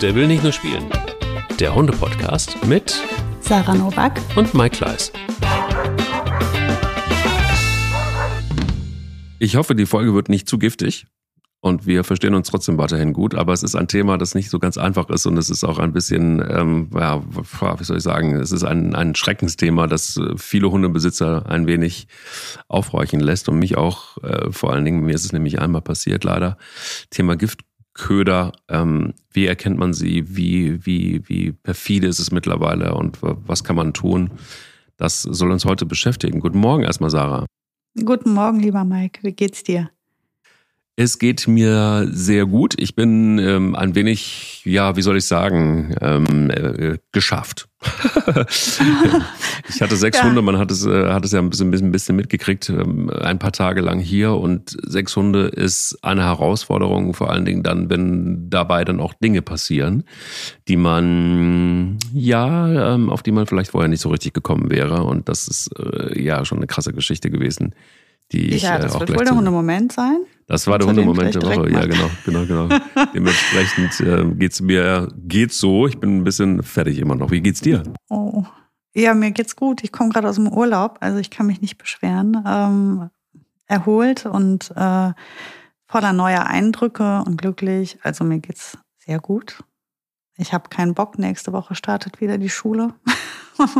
Der will nicht nur spielen. Der Hunde-Podcast mit Sarah Novak und Mike Kleiss. Ich hoffe, die Folge wird nicht zu giftig und wir verstehen uns trotzdem weiterhin gut. Aber es ist ein Thema, das nicht so ganz einfach ist und es ist auch ein bisschen, ähm, ja, wie soll ich sagen, es ist ein, ein Schreckensthema, das viele Hundebesitzer ein wenig aufhorchen lässt und mich auch äh, vor allen Dingen, mir ist es nämlich einmal passiert, leider. Thema Giftköder, ähm, wie erkennt man sie, wie, wie, wie perfide ist es mittlerweile und was kann man tun? Das soll uns heute beschäftigen. Guten Morgen erstmal, Sarah. Guten Morgen, lieber Mike. Wie geht's dir? Es geht mir sehr gut. Ich bin ähm, ein wenig, ja, wie soll ich sagen, ähm, äh, geschafft. Ich hatte sechs ja. Hunde, man hat es, äh, hat es ja ein bisschen, ein bisschen mitgekriegt, ähm, ein paar Tage lang hier und sechs Hunde ist eine Herausforderung, vor allen Dingen dann, wenn dabei dann auch Dinge passieren, die man, ja, ähm, auf die man vielleicht vorher nicht so richtig gekommen wäre und das ist äh, ja schon eine krasse Geschichte gewesen die ich ja, das äh, wird wohl der Hundemoment sein. Das war der Hundemoment der Woche, ja genau, genau, genau. Dementsprechend äh, geht's mir geht's so. Ich bin ein bisschen fertig immer noch. Wie geht's dir? Oh, ja, mir geht's gut. Ich komme gerade aus dem Urlaub, also ich kann mich nicht beschweren. Ähm, erholt und äh, voller neuer Eindrücke und glücklich. Also mir geht's sehr gut. Ich habe keinen Bock. Nächste Woche startet wieder die Schule.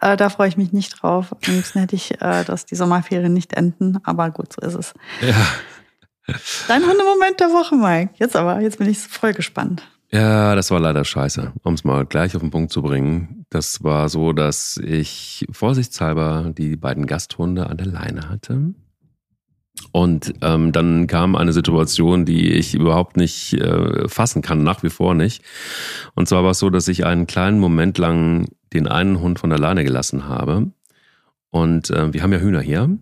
Äh, da freue ich mich nicht drauf. Am liebsten hätte ich, äh, dass die Sommerferien nicht enden, aber gut, so ist es. Ja. Dein Hundemoment der Woche, Mike. Jetzt aber, jetzt bin ich voll gespannt. Ja, das war leider scheiße, um es mal gleich auf den Punkt zu bringen. Das war so, dass ich vorsichtshalber die beiden Gasthunde an der Leine hatte. Und ähm, dann kam eine Situation, die ich überhaupt nicht äh, fassen kann, nach wie vor nicht. Und zwar war es so, dass ich einen kleinen Moment lang den einen Hund von alleine gelassen habe. Und äh, wir haben ja Hühner hier.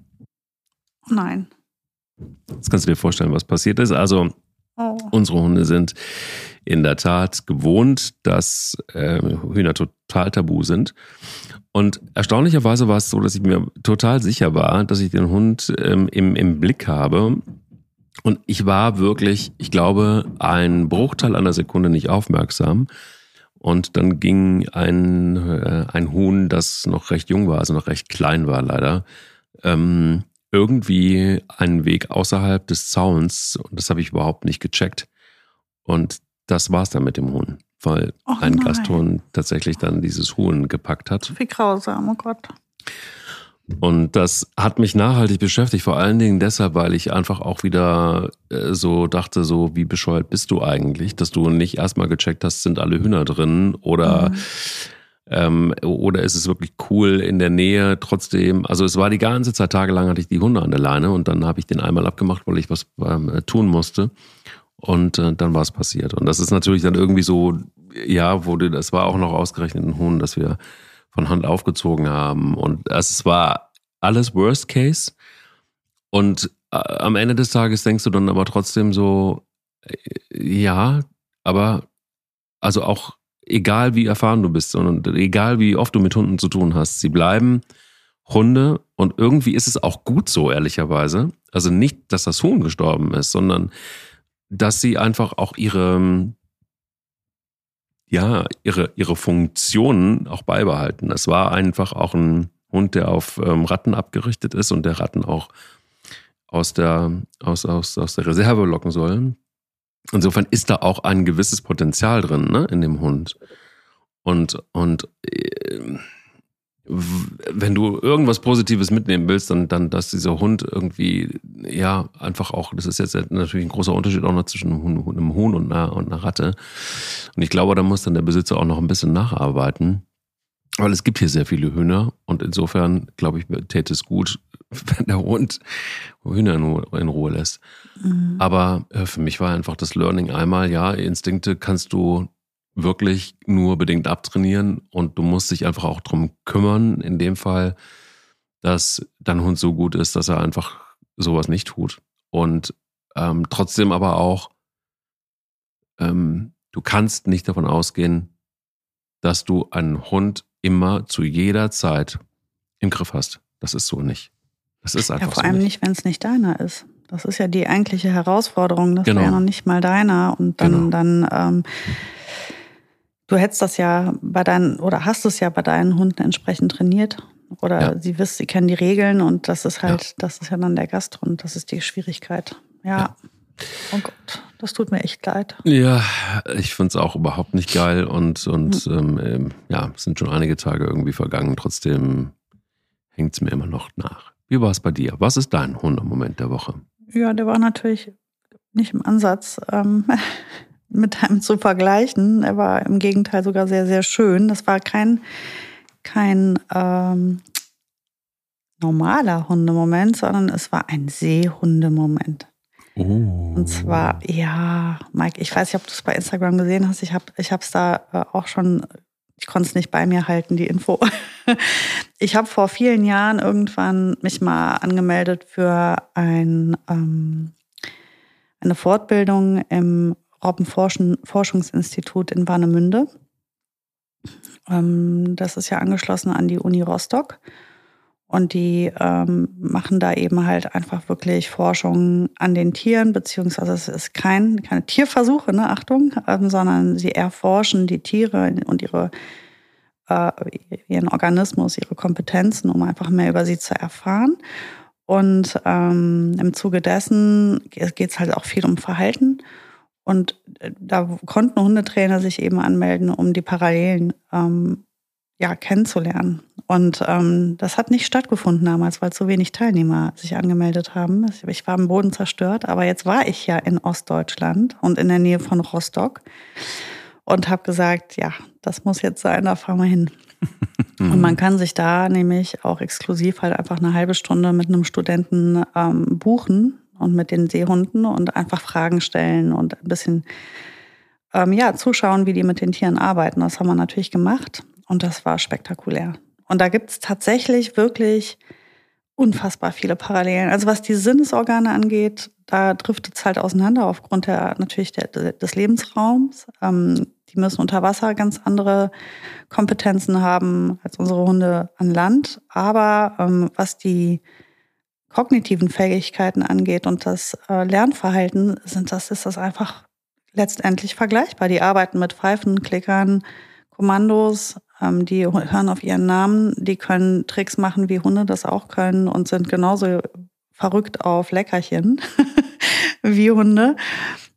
Nein. Jetzt kannst du dir vorstellen, was passiert ist. Also, oh. unsere Hunde sind in der Tat gewohnt, dass äh, Hühner total tabu sind. Und erstaunlicherweise war es so, dass ich mir total sicher war, dass ich den Hund ähm, im, im Blick habe. Und ich war wirklich, ich glaube, ein Bruchteil einer Sekunde nicht aufmerksam. Und dann ging ein, äh, ein Huhn, das noch recht jung war, also noch recht klein war leider, ähm, irgendwie einen Weg außerhalb des Zauns. Und das habe ich überhaupt nicht gecheckt. Und das war's dann mit dem Huhn, weil oh ein Gasthuhn tatsächlich dann dieses Huhn gepackt hat. Wie grausam, oh Gott. Und das hat mich nachhaltig beschäftigt, vor allen Dingen deshalb, weil ich einfach auch wieder äh, so dachte, so wie bescheuert bist du eigentlich, dass du nicht erstmal gecheckt hast, sind alle Hühner drin oder mhm. ähm, oder ist es wirklich cool in der Nähe trotzdem. Also es war die ganze Zeit tagelang hatte ich die Hunde an der Leine und dann habe ich den einmal abgemacht, weil ich was ähm, tun musste und äh, dann war es passiert. Und das ist natürlich dann irgendwie so, ja, wurde das war auch noch ausgerechnet ein Huhn, dass wir von Hand aufgezogen haben. Und es war alles Worst Case. Und äh, am Ende des Tages denkst du dann aber trotzdem so, äh, ja, aber also auch egal wie erfahren du bist und egal wie oft du mit Hunden zu tun hast, sie bleiben Hunde und irgendwie ist es auch gut so, ehrlicherweise. Also nicht, dass das Huhn gestorben ist, sondern dass sie einfach auch ihre, ja, ihre, ihre Funktionen auch beibehalten. Es war einfach auch ein Hund, der auf ähm, Ratten abgerichtet ist und der Ratten auch aus der, aus, aus, aus der Reserve locken soll. Insofern ist da auch ein gewisses Potenzial drin, ne, in dem Hund. Und, und äh, wenn du irgendwas Positives mitnehmen willst, dann, dann, dass dieser Hund irgendwie, ja, einfach auch, das ist jetzt natürlich ein großer Unterschied auch noch zwischen einem Huhn und einer, und einer Ratte. Und ich glaube, da muss dann der Besitzer auch noch ein bisschen nacharbeiten. Weil es gibt hier sehr viele Hühner und insofern, glaube ich, täte es gut, wenn der Hund Hühner in Ruhe lässt. Mhm. Aber äh, für mich war einfach das Learning einmal, ja, Instinkte kannst du wirklich nur bedingt abtrainieren und du musst dich einfach auch drum kümmern, in dem Fall, dass dein Hund so gut ist, dass er einfach sowas nicht tut. Und ähm, trotzdem aber auch, ähm, du kannst nicht davon ausgehen, dass du einen Hund immer zu jeder Zeit im Griff hast. Das ist so nicht. Das ist einfach ja, vor so allem nicht, wenn es nicht deiner ist. Das ist ja die eigentliche Herausforderung. Das Genau. war ja noch nicht mal deiner. Und dann, Genau. dann ähm, du hättest das ja bei deinen, oder hast es ja bei deinen Hunden entsprechend trainiert. Oder Ja. sie wissen, sie kennen die Regeln und das ist halt, das ist ja dann der Gasthund. Das ist die Schwierigkeit. Ja. Ja. Oh Gott, das tut mir echt leid. Ja, ich find's auch überhaupt nicht geil und, und Hm. ähm, ja, es sind schon einige Tage irgendwie vergangen. Trotzdem hängt's mir immer noch nach. Wie war es bei dir? Was ist dein Hundemoment der Woche? Ja, der war natürlich nicht im Ansatz ähm, mit einem zu vergleichen. Er war im Gegenteil sogar sehr, sehr schön. Das war kein, kein ähm, normaler Hundemoment, sondern es war ein Seehundemoment. Oh. Und zwar, ja, Mike, ich weiß nicht, ob du es bei Instagram gesehen hast. Ich habe ich es da äh, auch schon, ich konnte es nicht bei mir halten, die Info. Ich habe vor vielen Jahren irgendwann mich mal angemeldet für ein, ähm, eine Fortbildung im Robbenforschungsinstitut in Warnemünde. Ähm, das ist ja angeschlossen an die Uni Rostock. Und die ähm, machen da eben halt einfach wirklich Forschung an den Tieren, beziehungsweise es ist kein, keine Tierversuche, ne, Achtung, ähm, sondern sie erforschen die Tiere und ihre, äh, ihren Organismus, ihre Kompetenzen, um einfach mehr über sie zu erfahren. Und ähm, im Zuge dessen geht es halt auch viel um Verhalten. Und äh, da konnten Hundetrainer sich eben anmelden, um die Parallelen ähm, ja, kennenzulernen. Und ähm, das hat nicht stattgefunden damals, weil zu wenig Teilnehmer sich angemeldet haben. Ich war am Boden zerstört, aber jetzt war ich ja in Ostdeutschland und in der Nähe von Rostock und habe gesagt, ja, das muss jetzt sein, da fahren wir hin. Und man kann sich da nämlich auch exklusiv halt einfach eine halbe Stunde mit einem Studenten ähm, buchen und mit den Seehunden und einfach Fragen stellen und ein bisschen ähm, ja, zuschauen, wie die mit den Tieren arbeiten. Das haben wir natürlich gemacht und das war spektakulär. Und da gibt es tatsächlich wirklich unfassbar viele Parallelen. Also was die Sinnesorgane angeht, da driftet es halt auseinander aufgrund der natürlich der, des Lebensraums. Ähm, die müssen unter Wasser ganz andere Kompetenzen haben als unsere Hunde an Land. Aber ähm, was die kognitiven Fähigkeiten angeht und das äh, Lernverhalten, sind das, ist das einfach letztendlich vergleichbar. Die arbeiten mit Pfeifen, Klickern, Kommandos, ähm, die hören auf ihren Namen, die können Tricks machen, wie Hunde das auch können und sind genauso verrückt auf Leckerchen wie Hunde.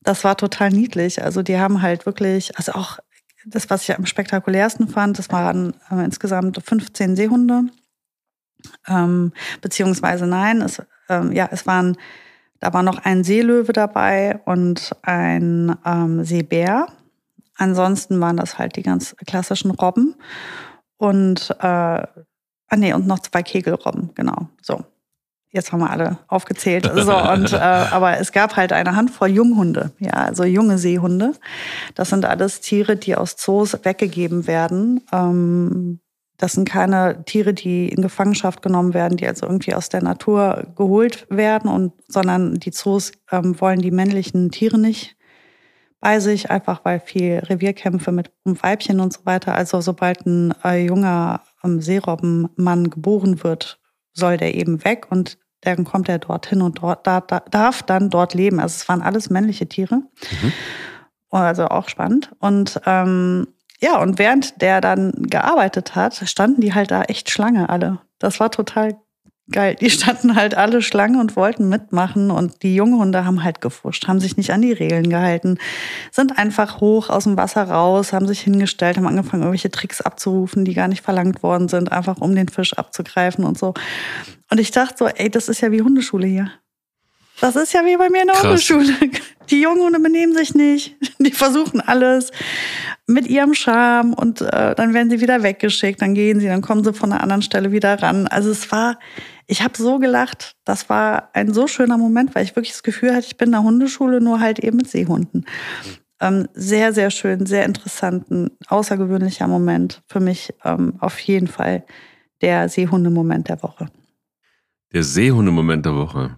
Das war total niedlich. Also die haben halt wirklich, also auch das, was ich am spektakulärsten fand, das waren äh, insgesamt 15 Seehunde. Ähm, beziehungsweise nein, es, ähm, ja, es waren, da war noch ein Seelöwe dabei und ein ähm, Seebär. Ansonsten waren das halt die ganz klassischen Robben und äh, ah nee, und noch zwei Kegelrobben, genau. So. Jetzt haben wir alle aufgezählt. So, und, äh, aber es gab halt eine Handvoll Junghunde, ja, also junge Seehunde. Das sind alles Tiere, die aus Zoos weggegeben werden. Ähm, das sind keine Tiere, die in Gefangenschaft genommen werden, die also irgendwie aus der Natur geholt werden, und, sondern die Zoos ähm, wollen die männlichen Tiere nicht bei sich, einfach weil viel Revierkämpfe mit um Weibchen und so weiter. Also sobald ein äh, junger ähm, Seerobbenmann geboren wird, soll der eben weg und dann kommt er dorthin und dort, da, da, darf dann dort leben. Also es waren alles männliche Tiere. Mhm. Also auch spannend. Und ähm, ja, und während der dann gearbeitet hat, standen die halt da echt Schlange alle. Das war total geil. Die standen halt alle Schlange und wollten mitmachen und die Junghunde haben halt gefuscht, haben sich nicht an die Regeln gehalten, sind einfach hoch aus dem Wasser raus, haben sich hingestellt, haben angefangen, irgendwelche Tricks abzurufen, die gar nicht verlangt worden sind, einfach um den Fisch abzugreifen und so. Und ich dachte so, ey, das ist ja wie Hundeschule hier. Das ist ja wie bei mir in der Krass. Hundeschule. Die Junghunde benehmen sich nicht. Die versuchen alles mit ihrem Charme und äh, dann werden sie wieder weggeschickt, dann gehen sie, dann kommen sie von einer anderen Stelle wieder ran. Also es war, ich habe so gelacht. Das war ein so schöner Moment, weil ich wirklich das Gefühl hatte, ich bin in der Hundeschule, nur halt eben mit Seehunden. Ähm, sehr, sehr schön, sehr interessant, ein außergewöhnlicher Moment. Für mich ähm, auf jeden Fall der Seehundemoment der Woche. Der Seehundemoment der Woche.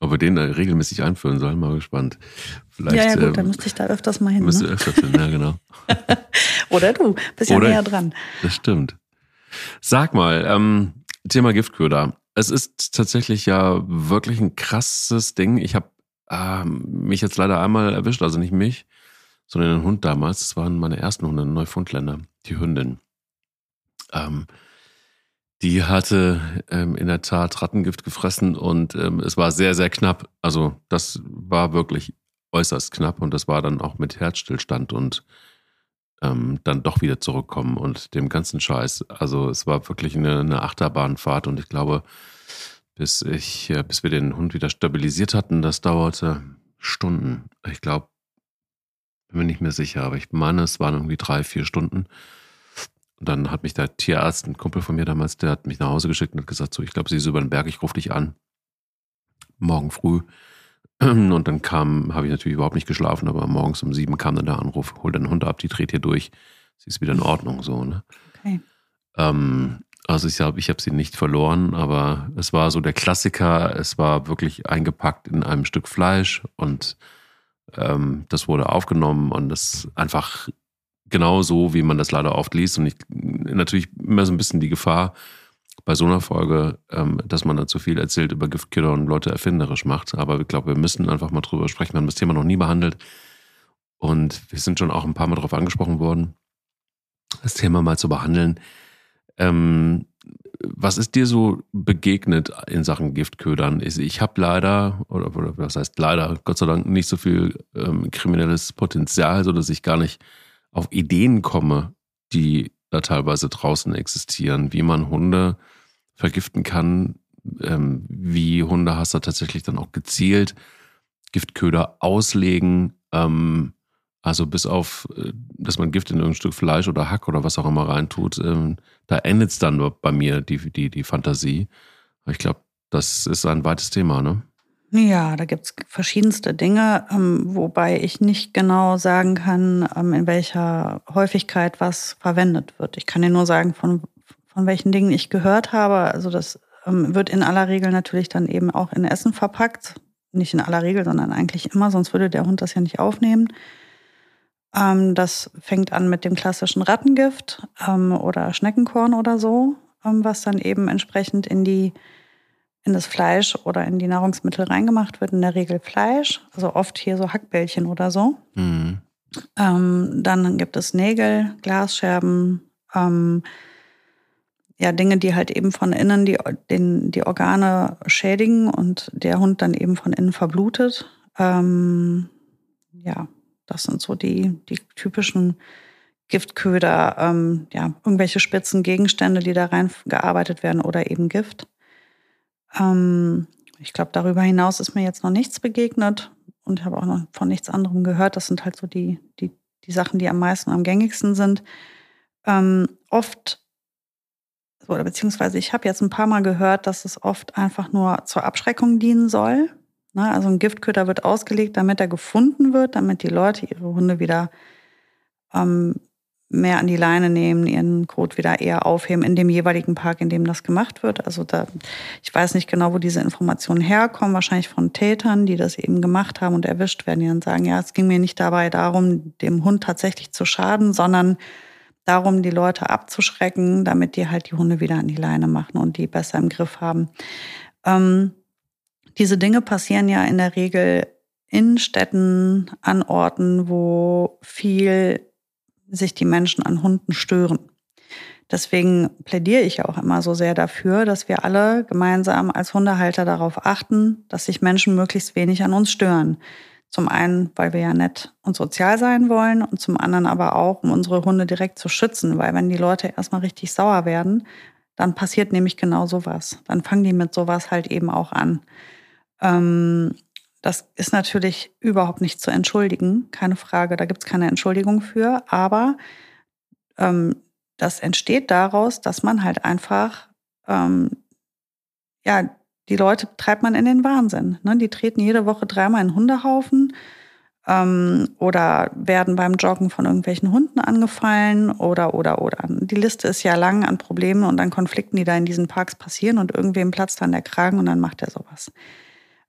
Ob wir den da regelmäßig einführen sollen, mal gespannt. Vielleicht, ja, ja, gut, ähm, dann müsste ich da öfters mal hin. müsste Ne? öfters hin, ja, genau. Oder du, bist ja Oder näher dran. Das stimmt. Sag mal, ähm, Thema Giftköder. es ist tatsächlich ja wirklich ein krasses Ding. Ich habe ähm, mich jetzt leider einmal erwischt, also nicht mich, sondern den Hund damals. Das waren meine ersten Hunde, Neufundländer, die Hündin. Ähm, die hatte ähm, in der Tat Rattengift gefressen und ähm, es war sehr, sehr knapp. Also das war wirklich äußerst knapp und das war dann auch mit Herzstillstand und ähm, dann doch wieder zurückkommen und dem ganzen Scheiß. Also es war wirklich eine, eine Achterbahnfahrt und ich glaube, bis ich, äh, bis wir den Hund wieder stabilisiert hatten, das dauerte Stunden. Ich glaube, bin mir nicht mehr sicher, aber ich meine, es waren irgendwie drei, vier Stunden. Und dann hat mich der Tierarzt, ein Kumpel von mir damals, der hat mich nach Hause geschickt und hat gesagt, so, ich glaube, sie ist über den Berg, ich rufe dich an. Morgen früh. Und dann kam, habe ich natürlich überhaupt nicht geschlafen, aber morgens um sieben kam dann der Anruf, hol deinen Hund ab, die dreht hier durch. Sie ist wieder in Ordnung, so, ne? Okay. Ähm, also ich habe ich hab sie nicht verloren, aber es war so der Klassiker. Es war wirklich eingepackt in einem Stück Fleisch und ähm, das wurde aufgenommen und das einfach genau so, wie man das leider oft liest. Und ich natürlich immer so ein bisschen die Gefahr bei so einer Folge, ähm, dass man da zu viel erzählt über Giftkiller und Leute erfinderisch macht. Aber ich glaube, wir müssen einfach mal drüber sprechen. Wir haben das Thema noch nie behandelt. Und wir sind schon auch ein paar Mal darauf angesprochen worden, das Thema mal zu behandeln. Ähm, was ist dir so begegnet in Sachen Giftködern? Ich habe leider, oder, oder, was heißt leider, Gott sei Dank nicht so viel ähm, kriminelles Potenzial, sodass ich gar nicht auf Ideen komme, die da teilweise draußen existieren, wie man Hunde vergiften kann, ähm, wie Hundehasser tatsächlich dann auch gezielt Giftköder auslegen. Ähm, also bis auf, äh, dass man Gift in irgendein Stück Fleisch oder Hack oder was auch immer reintut, ähm, da endet es dann bei mir, die, die, die Fantasie. Ich glaube, das ist ein weites Thema, ne? Ja, da gibt es verschiedenste Dinge, ähm, wobei ich nicht genau sagen kann, ähm, in welcher Häufigkeit was verwendet wird. Ich kann dir nur sagen, von, von welchen Dingen ich gehört habe. Also das ähm, wird in aller Regel natürlich dann eben auch in Essen verpackt. Nicht in aller Regel, sondern eigentlich immer, sonst würde der Hund das ja nicht aufnehmen. Ähm, das fängt an mit dem klassischen Rattengift ähm, oder Schneckenkorn oder so, ähm, was dann eben entsprechend in die in das Fleisch oder in die Nahrungsmittel reingemacht wird, in der Regel Fleisch, also oft hier so Hackbällchen oder so. Mhm. Ähm, dann gibt es Nägel, Glasscherben, ähm, ja, Dinge, die halt eben von innen die, den, die Organe schädigen und der Hund dann eben von innen verblutet. Ähm, ja, das sind so die, die typischen Giftköder, ähm, ja, irgendwelche spitzen Gegenstände, die da reingearbeitet werden oder eben Gift. Ähm, ich glaube, darüber hinaus ist mir jetzt noch nichts begegnet und habe auch noch von nichts anderem gehört. Das sind halt so die, die, die Sachen, die am meisten, am gängigsten sind. Ähm, oft, oder beziehungsweise ich habe jetzt ein paar Mal gehört, dass es oft einfach nur zur Abschreckung dienen soll. Ne? Also ein Giftköder wird ausgelegt, damit er gefunden wird, damit die Leute ihre Hunde wieder ähm, mehr an die Leine nehmen, ihren Code wieder eher aufheben in dem jeweiligen Park, in dem das gemacht wird. Also da, ich weiß nicht genau, wo diese Informationen herkommen, wahrscheinlich von Tätern, die das eben gemacht haben und erwischt werden, die dann sagen, ja, es ging mir nicht dabei darum, dem Hund tatsächlich zu schaden, sondern darum, die Leute abzuschrecken, damit die halt die Hunde wieder an die Leine machen und die besser im Griff haben. Ähm, diese Dinge passieren ja in der Regel in Städten, an Orten, wo viel sich die Menschen an Hunden stören. Deswegen plädiere ich auch immer so sehr dafür, dass wir alle gemeinsam als Hundehalter darauf achten, dass sich Menschen möglichst wenig an uns stören. Zum einen, weil wir ja nett und sozial sein wollen und zum anderen aber auch, um unsere Hunde direkt zu schützen, weil wenn die Leute erstmal richtig sauer werden, dann passiert nämlich genau sowas. Dann fangen die mit sowas halt eben auch an. Ähm, das ist natürlich überhaupt nicht zu entschuldigen, keine Frage, da gibt es keine Entschuldigung für, aber ähm, das entsteht daraus, dass man halt einfach, ähm, ja, die Leute treibt man in den Wahnsinn. Ne? Die treten jede Woche dreimal in Hundehaufen ähm, oder werden beim Joggen von irgendwelchen Hunden angefallen oder, oder, oder. Die Liste ist ja lang an Problemen und an Konflikten, die da in diesen Parks passieren und irgendwem platzt dann der Kragen und dann macht er sowas.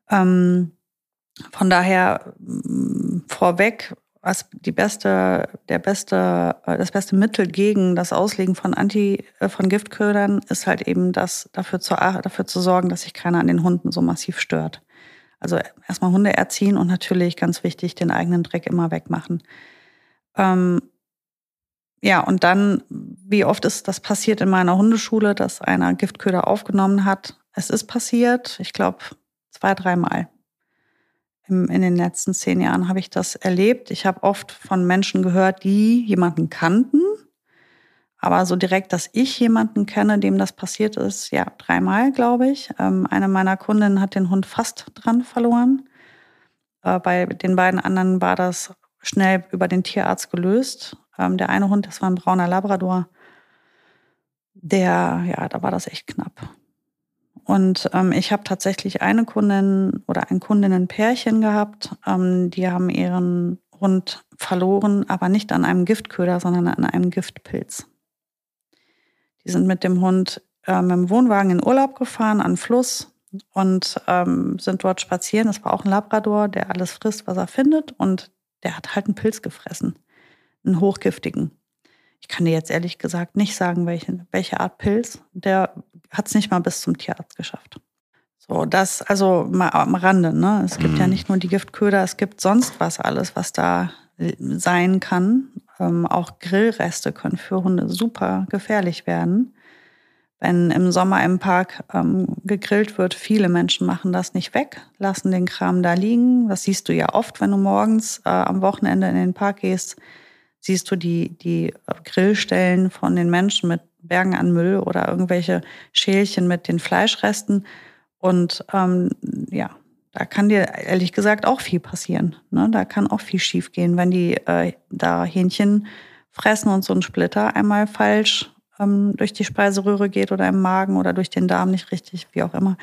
Ähm, von daher vorweg, was die beste, der beste, äh, das beste Mittel gegen das Auslegen von Anti, äh, von Giftködern ist halt eben das, dafür zu, dafür zu sorgen, dass sich keiner an den Hunden so massiv stört. Also erstmal Hunde erziehen und natürlich ganz wichtig, den eigenen Dreck immer wegmachen. Ähm, ja, und dann, wie oft ist das passiert in meiner Hundeschule, dass einer Giftköder aufgenommen hat? Es ist passiert, ich glaube, zwei, dreimal. In den letzten zehn Jahren habe ich das erlebt. Ich habe oft von Menschen gehört, die jemanden kannten. Aber so direkt, dass ich jemanden kenne, dem das passiert ist, ja, dreimal, glaube ich. Ähm, eine meiner Kundinnen hat den Hund fast dran verloren. Äh, bei den beiden anderen war das schnell über den Tierarzt gelöst. Ähm, der eine Hund, das war ein brauner Labrador. Der, ja, da war das echt knapp. Und ähm, ich habe tatsächlich eine Kundin oder ein Kundinnenpärchen gehabt, ähm, die haben ihren Hund verloren, aber nicht an einem Giftköder, sondern an einem Giftpilz. Die sind mit dem Hund äh, mit dem Wohnwagen in Urlaub gefahren an Fluss und ähm, sind dort spazieren. Das war auch ein Labrador, der alles frisst, was er findet. Und der hat halt einen Pilz gefressen, einen hochgiftigen. Ich kann dir jetzt ehrlich gesagt nicht sagen, welche, welche Art Pilz. Der hat es nicht mal bis zum Tierarzt geschafft. So, das also mal am Rande. Ne? Es gibt mhm. ja nicht nur die Giftköder, es gibt sonst was alles, was da sein kann. Ähm, auch Grillreste können für Hunde super gefährlich werden. Wenn im Sommer im Park ähm, gegrillt wird, viele Menschen machen das nicht weg, lassen den Kram da liegen. Das siehst du ja oft, wenn du morgens äh, am Wochenende in den Park gehst, siehst du die, die Grillstellen von den Menschen mit Bergen an Müll oder irgendwelche Schälchen mit den Fleischresten. Und ähm, ja, da kann dir ehrlich gesagt auch viel passieren. Ne? Da kann auch viel schiefgehen, wenn die äh, da Hähnchen fressen und so ein Splitter einmal falsch ähm, durch die Speiseröhre geht oder im Magen oder durch den Darm nicht richtig, wie auch immer,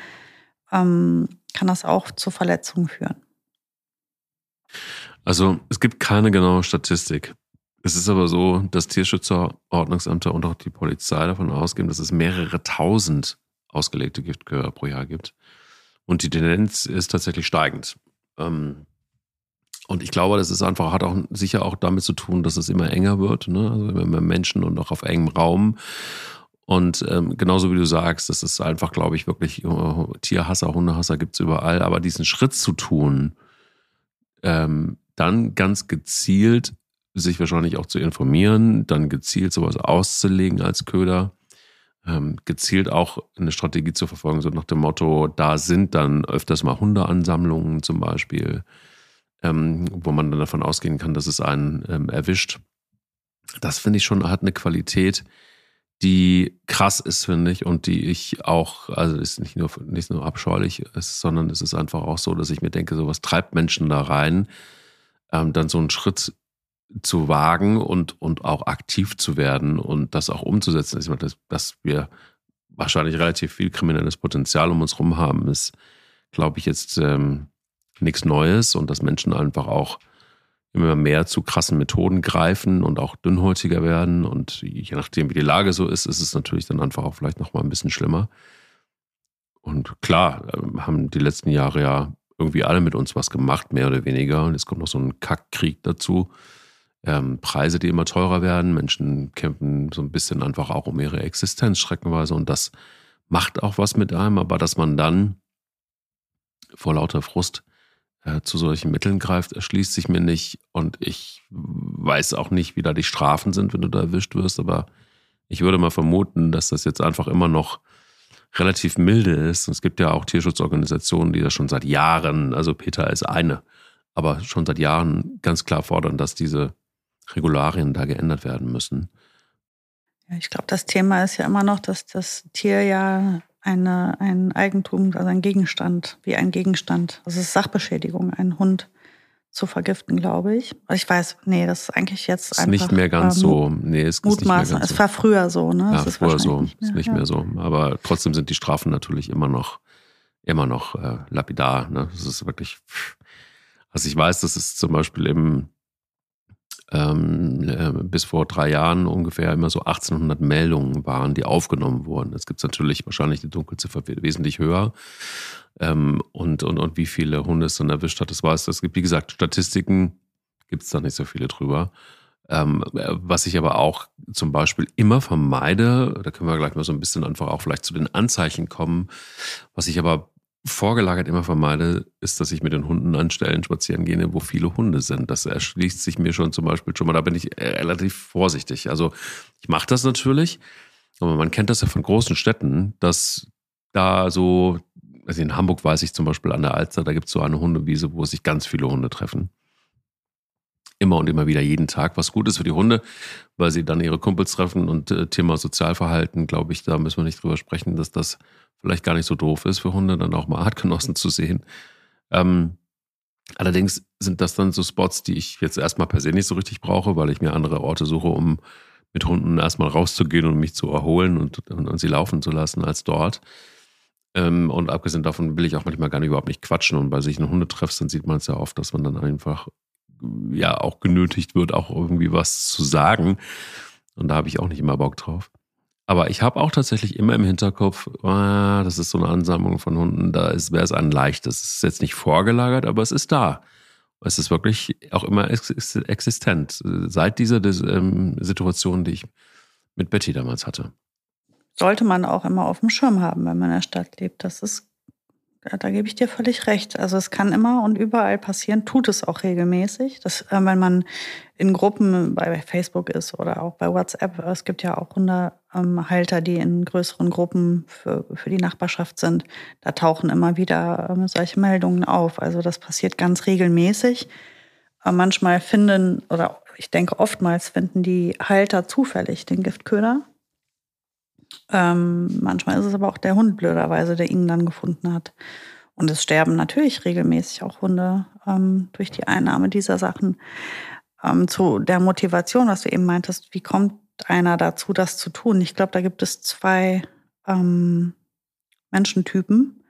ähm, kann das auch zu Verletzungen führen. Also es gibt keine genaue Statistik. Es ist aber so, dass Tierschützer, Ordnungsämter und auch die Polizei davon ausgehen, dass es mehrere tausend ausgelegte Giftköder pro Jahr gibt. Und die Tendenz ist tatsächlich steigend. Ähm, und ich glaube, das ist einfach, hat auch sicher auch damit zu tun, dass es immer enger wird, ne? Also immer mehr Menschen und auch auf engem Raum. Und ähm, genauso wie du sagst, das ist einfach, glaube ich, wirklich äh, Tierhasser, Hundehasser gibt es überall. Aber diesen Schritt zu tun, ähm, dann ganz gezielt sich wahrscheinlich auch zu informieren, dann gezielt sowas auszulegen als Köder, ähm, gezielt auch eine Strategie zu verfolgen, so nach dem Motto, da sind dann öfters mal Hundeansammlungen zum Beispiel ähm, wo man dann davon ausgehen kann, dass es einen ähm, erwischt. Das finde ich schon, hat eine Qualität, die krass ist, finde ich, und die ich auch, also ist nicht nur, nicht nur abscheulich ist, sondern es ist einfach auch so, dass ich mir denke, sowas treibt Menschen da rein, ähm, dann so einen Schritt zu wagen und, und auch aktiv zu werden und das auch umzusetzen. Ich meine, dass, dass wir wahrscheinlich relativ viel kriminelles Potenzial um uns herum haben, ist, glaube ich, jetzt ähm, nichts Neues und dass Menschen einfach auch immer mehr zu krassen Methoden greifen und auch dünnhäutiger werden. Und je nachdem, wie die Lage so ist, ist es natürlich dann einfach auch vielleicht nochmal ein bisschen schlimmer. Und klar, ähm, haben die letzten Jahre ja irgendwie alle mit uns was gemacht, mehr oder weniger. Und jetzt kommt noch so ein Kackkrieg dazu. Ähm, Preise, die immer teurer werden. Menschen kämpfen so ein bisschen einfach auch um ihre Existenz streckenweise. Und das macht auch was mit einem. Aber dass man dann vor lauter Frust äh, zu solchen Mitteln greift, erschließt sich mir nicht. Und ich weiß auch nicht, wie da die Strafen sind, wenn du da erwischt wirst. Aber ich würde mal vermuten, dass das jetzt einfach immer noch relativ milde ist. Und es gibt ja auch Tierschutzorganisationen, die das schon seit Jahren, also Peter ist eine, aber schon seit Jahren ganz klar fordern, dass diese Regularien da geändert werden müssen. Ja, ich glaube, das Thema ist ja immer noch, dass das Tier ja eine, ein Eigentum, also ein Gegenstand, wie ein Gegenstand. Das ist Sachbeschädigung, einen Hund zu vergiften, glaube ich. Ich weiß, nee, das ist eigentlich jetzt ist einfach. Ist nicht mehr ganz äh, so. Nee, es ist Mutmaßen. nicht mehr ganz so. Es war früher so, ne? Ja, ist früher so. Nicht mehr, ist nicht ja. mehr so. Aber trotzdem sind die Strafen natürlich immer noch, immer noch äh, lapidar. Ne? Das ist wirklich. Also ich weiß, dass es zum Beispiel im ähm, äh, bis vor drei Jahren ungefähr immer so 1800 Meldungen waren, die aufgenommen wurden. Jetzt gibt natürlich wahrscheinlich die Dunkelziffer wesentlich höher. Ähm, und, und, und wie viele Hunde es dann erwischt hat, das weiß Es gibt, wie gesagt, Statistiken gibt es da nicht so viele drüber. Ähm, was ich aber auch zum Beispiel immer vermeide, da können wir gleich mal so ein bisschen einfach auch vielleicht zu den Anzeichen kommen, was ich aber vorgelagert immer vermeide, ist, dass ich mit den Hunden an Stellen spazieren gehe, wo viele Hunde sind. Das erschließt sich mir schon zum Beispiel schon mal, da bin ich äh, relativ vorsichtig. Also ich mache das natürlich, aber man kennt das ja von großen Städten, dass da so, also in Hamburg weiß ich zum Beispiel an der Alster, da gibt es so eine Hundewiese, wo sich ganz viele Hunde treffen. Immer und immer wieder jeden Tag, was gut ist für die Hunde, weil sie dann ihre Kumpels treffen und äh, Thema Sozialverhalten, glaube ich, da müssen wir nicht drüber sprechen, dass das vielleicht gar nicht so doof ist für Hunde, dann auch mal Artgenossen zu sehen. Ähm, allerdings sind das dann so Spots, die ich jetzt erstmal per se nicht so richtig brauche, weil ich mir andere Orte suche, um mit Hunden erstmal rauszugehen und mich zu erholen und, und, und sie laufen zu lassen als dort. Ähm, und abgesehen davon will ich auch manchmal gar nicht überhaupt nicht quatschen. Und bei sich einen Hundetreff, dann sieht man es ja oft, dass man dann einfach ja auch genötigt wird, auch irgendwie was zu sagen. Und da habe ich auch nicht immer Bock drauf. Aber ich habe auch tatsächlich immer im Hinterkopf, ah, das ist so eine Ansammlung von Hunden, da wäre es ein leichtes. Es ist jetzt nicht vorgelagert, aber es ist da. Es ist wirklich auch immer existent. Seit dieser ähm, Situation, die ich mit Betty damals hatte. Sollte man auch immer auf dem Schirm haben, wenn man in der Stadt lebt. Das ist da gebe ich dir völlig recht. Also es kann immer und überall passieren, tut es auch regelmäßig. Dass, äh, wenn man in Gruppen bei Facebook ist oder auch bei WhatsApp, es gibt ja auch Hundehalter, die in größeren Gruppen für, für die Nachbarschaft sind, da tauchen immer wieder ähm, solche Meldungen auf. Also das passiert ganz regelmäßig. Aber manchmal finden, oder ich denke oftmals finden die Halter zufällig den Giftköder. Ähm, manchmal ist es aber auch der Hund blöderweise, der ihn dann gefunden hat. Und es sterben natürlich regelmäßig auch Hunde ähm, durch die Einnahme dieser Sachen. Ähm, zu der Motivation, was du eben meintest, wie kommt einer dazu, das zu tun? Ich glaube, da gibt es zwei ähm, Menschentypen,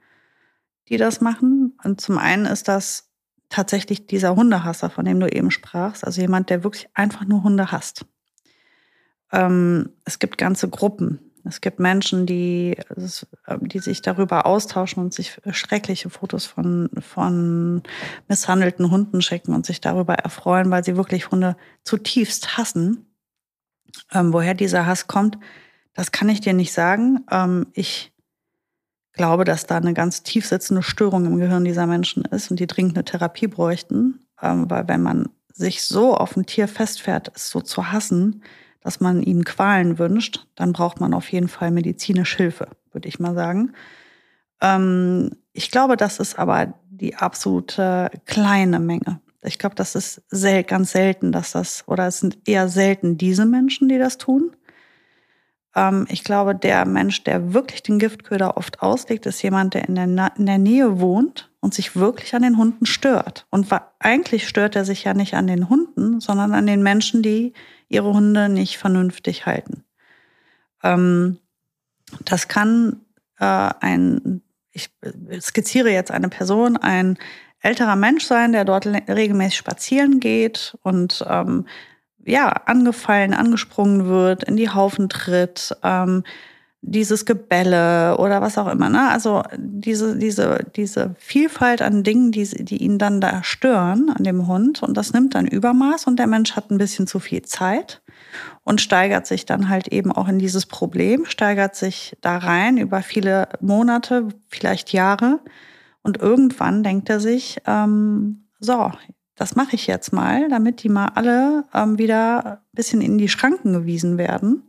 die das machen. Und zum einen ist das tatsächlich dieser Hundehasser, von dem du eben sprachst, also jemand, der wirklich einfach nur Hunde hasst. Ähm, es gibt ganze Gruppen, es gibt Menschen, die, die sich darüber austauschen und sich schreckliche Fotos von, von misshandelten Hunden schicken und sich darüber erfreuen, weil sie wirklich Hunde zutiefst hassen. Ähm, woher dieser Hass kommt, das kann ich dir nicht sagen. Ähm, ich glaube, dass da eine ganz tief sitzende Störung im Gehirn dieser Menschen ist und die dringend eine Therapie bräuchten. Ähm, weil wenn man sich so auf ein Tier festfährt, es so zu hassen, dass man ihm Qualen wünscht, dann braucht man auf jeden Fall medizinische Hilfe, würde ich mal sagen. Ähm, ich glaube, das ist aber die absolute kleine Menge. Ich glaube, das ist sel ganz selten, dass das, oder es sind eher selten diese Menschen, die das tun. Ähm, ich glaube, der Mensch, der wirklich den Giftköder oft auslegt, ist jemand, der in der, in der Nähe wohnt und sich wirklich an den Hunden stört. Und eigentlich stört er sich ja nicht an den Hunden, sondern an den Menschen, die ihre Hunde nicht vernünftig halten. Ähm, das kann äh, ein, ich skizziere jetzt eine Person, ein älterer Mensch sein, der dort regelmäßig spazieren geht und ähm, ja, angefallen, angesprungen wird, in die Haufen tritt, ähm, dieses Gebälle oder was auch immer. Ne? Also diese, diese, diese Vielfalt an Dingen, die, die ihn dann da stören an dem Hund und das nimmt dann Übermaß und der Mensch hat ein bisschen zu viel Zeit und steigert sich dann halt eben auch in dieses Problem, steigert sich da rein über viele Monate, vielleicht Jahre und irgendwann denkt er sich, ähm, so, das mache ich jetzt mal, damit die mal alle ähm, wieder ein bisschen in die Schranken gewiesen werden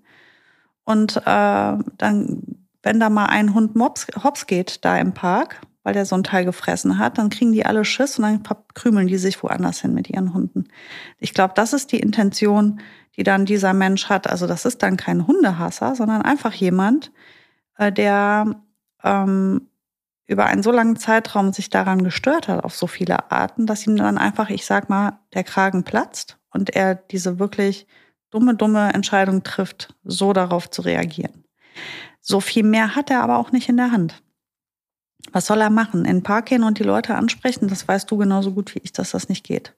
und äh, dann, wenn da mal ein Hund mops, hops geht da im Park, weil der so ein Teil gefressen hat, dann kriegen die alle Schiss und dann verkrümeln die sich woanders hin mit ihren Hunden. Ich glaube, das ist die Intention, die dann dieser Mensch hat. Also das ist dann kein Hundehasser, sondern einfach jemand, äh, der ähm, über einen so langen Zeitraum sich daran gestört hat, auf so viele Arten, dass ihm dann einfach, ich sag mal, der Kragen platzt und er diese wirklich dumme, dumme Entscheidung trifft, so darauf zu reagieren. So viel mehr hat er aber auch nicht in der Hand. Was soll er machen? In den Park gehen und die Leute ansprechen? Das weißt du genauso gut wie ich, dass das nicht geht.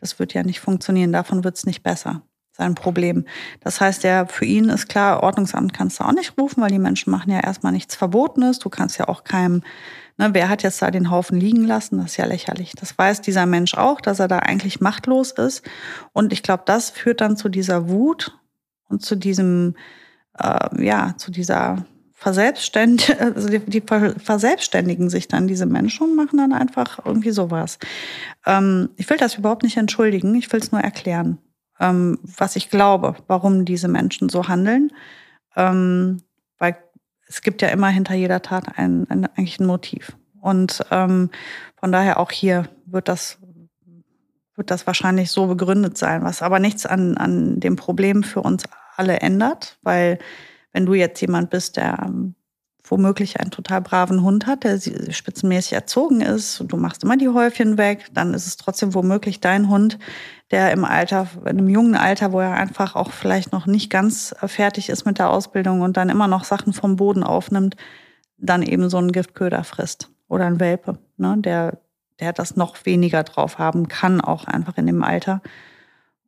Das wird ja nicht funktionieren. Davon wird es nicht besser. sein Problem. Das heißt, der, für ihn ist klar, Ordnungsamt kannst du auch nicht rufen, weil die Menschen machen ja erstmal nichts Verbotenes. Du kannst ja auch keinem, ne, wer hat jetzt da den Haufen liegen lassen? Das ist ja lächerlich. Das weiß dieser Mensch auch, dass er da eigentlich machtlos ist. Und ich glaube, das führt dann zu dieser Wut und zu diesem, äh, ja, zu dieser verselbstständigen, also die, die, verselbstständigen sich dann diese Menschen und machen dann einfach irgendwie sowas. Ähm, ich will das überhaupt nicht entschuldigen, ich will es nur erklären, ähm, was ich glaube, warum diese Menschen so handeln. Ähm, weil es gibt ja immer hinter jeder Tat ein, ein eigentlich ein Motiv. Und ähm, von daher auch hier wird das wird das wahrscheinlich so begründet sein, was aber nichts an, an dem Problem für uns alle ändert, weil wenn du jetzt jemand bist, der womöglich einen total braven Hund hat, der spitzenmäßig erzogen ist und du machst immer die Häufchen weg, dann ist es trotzdem womöglich dein Hund, der im Alter, in einem jungen Alter, wo er einfach auch vielleicht noch nicht ganz fertig ist mit der Ausbildung und dann immer noch Sachen vom Boden aufnimmt, dann eben so einen Giftköder frisst oder ein Welpe, ne, der, der das noch weniger drauf haben kann, auch einfach in dem Alter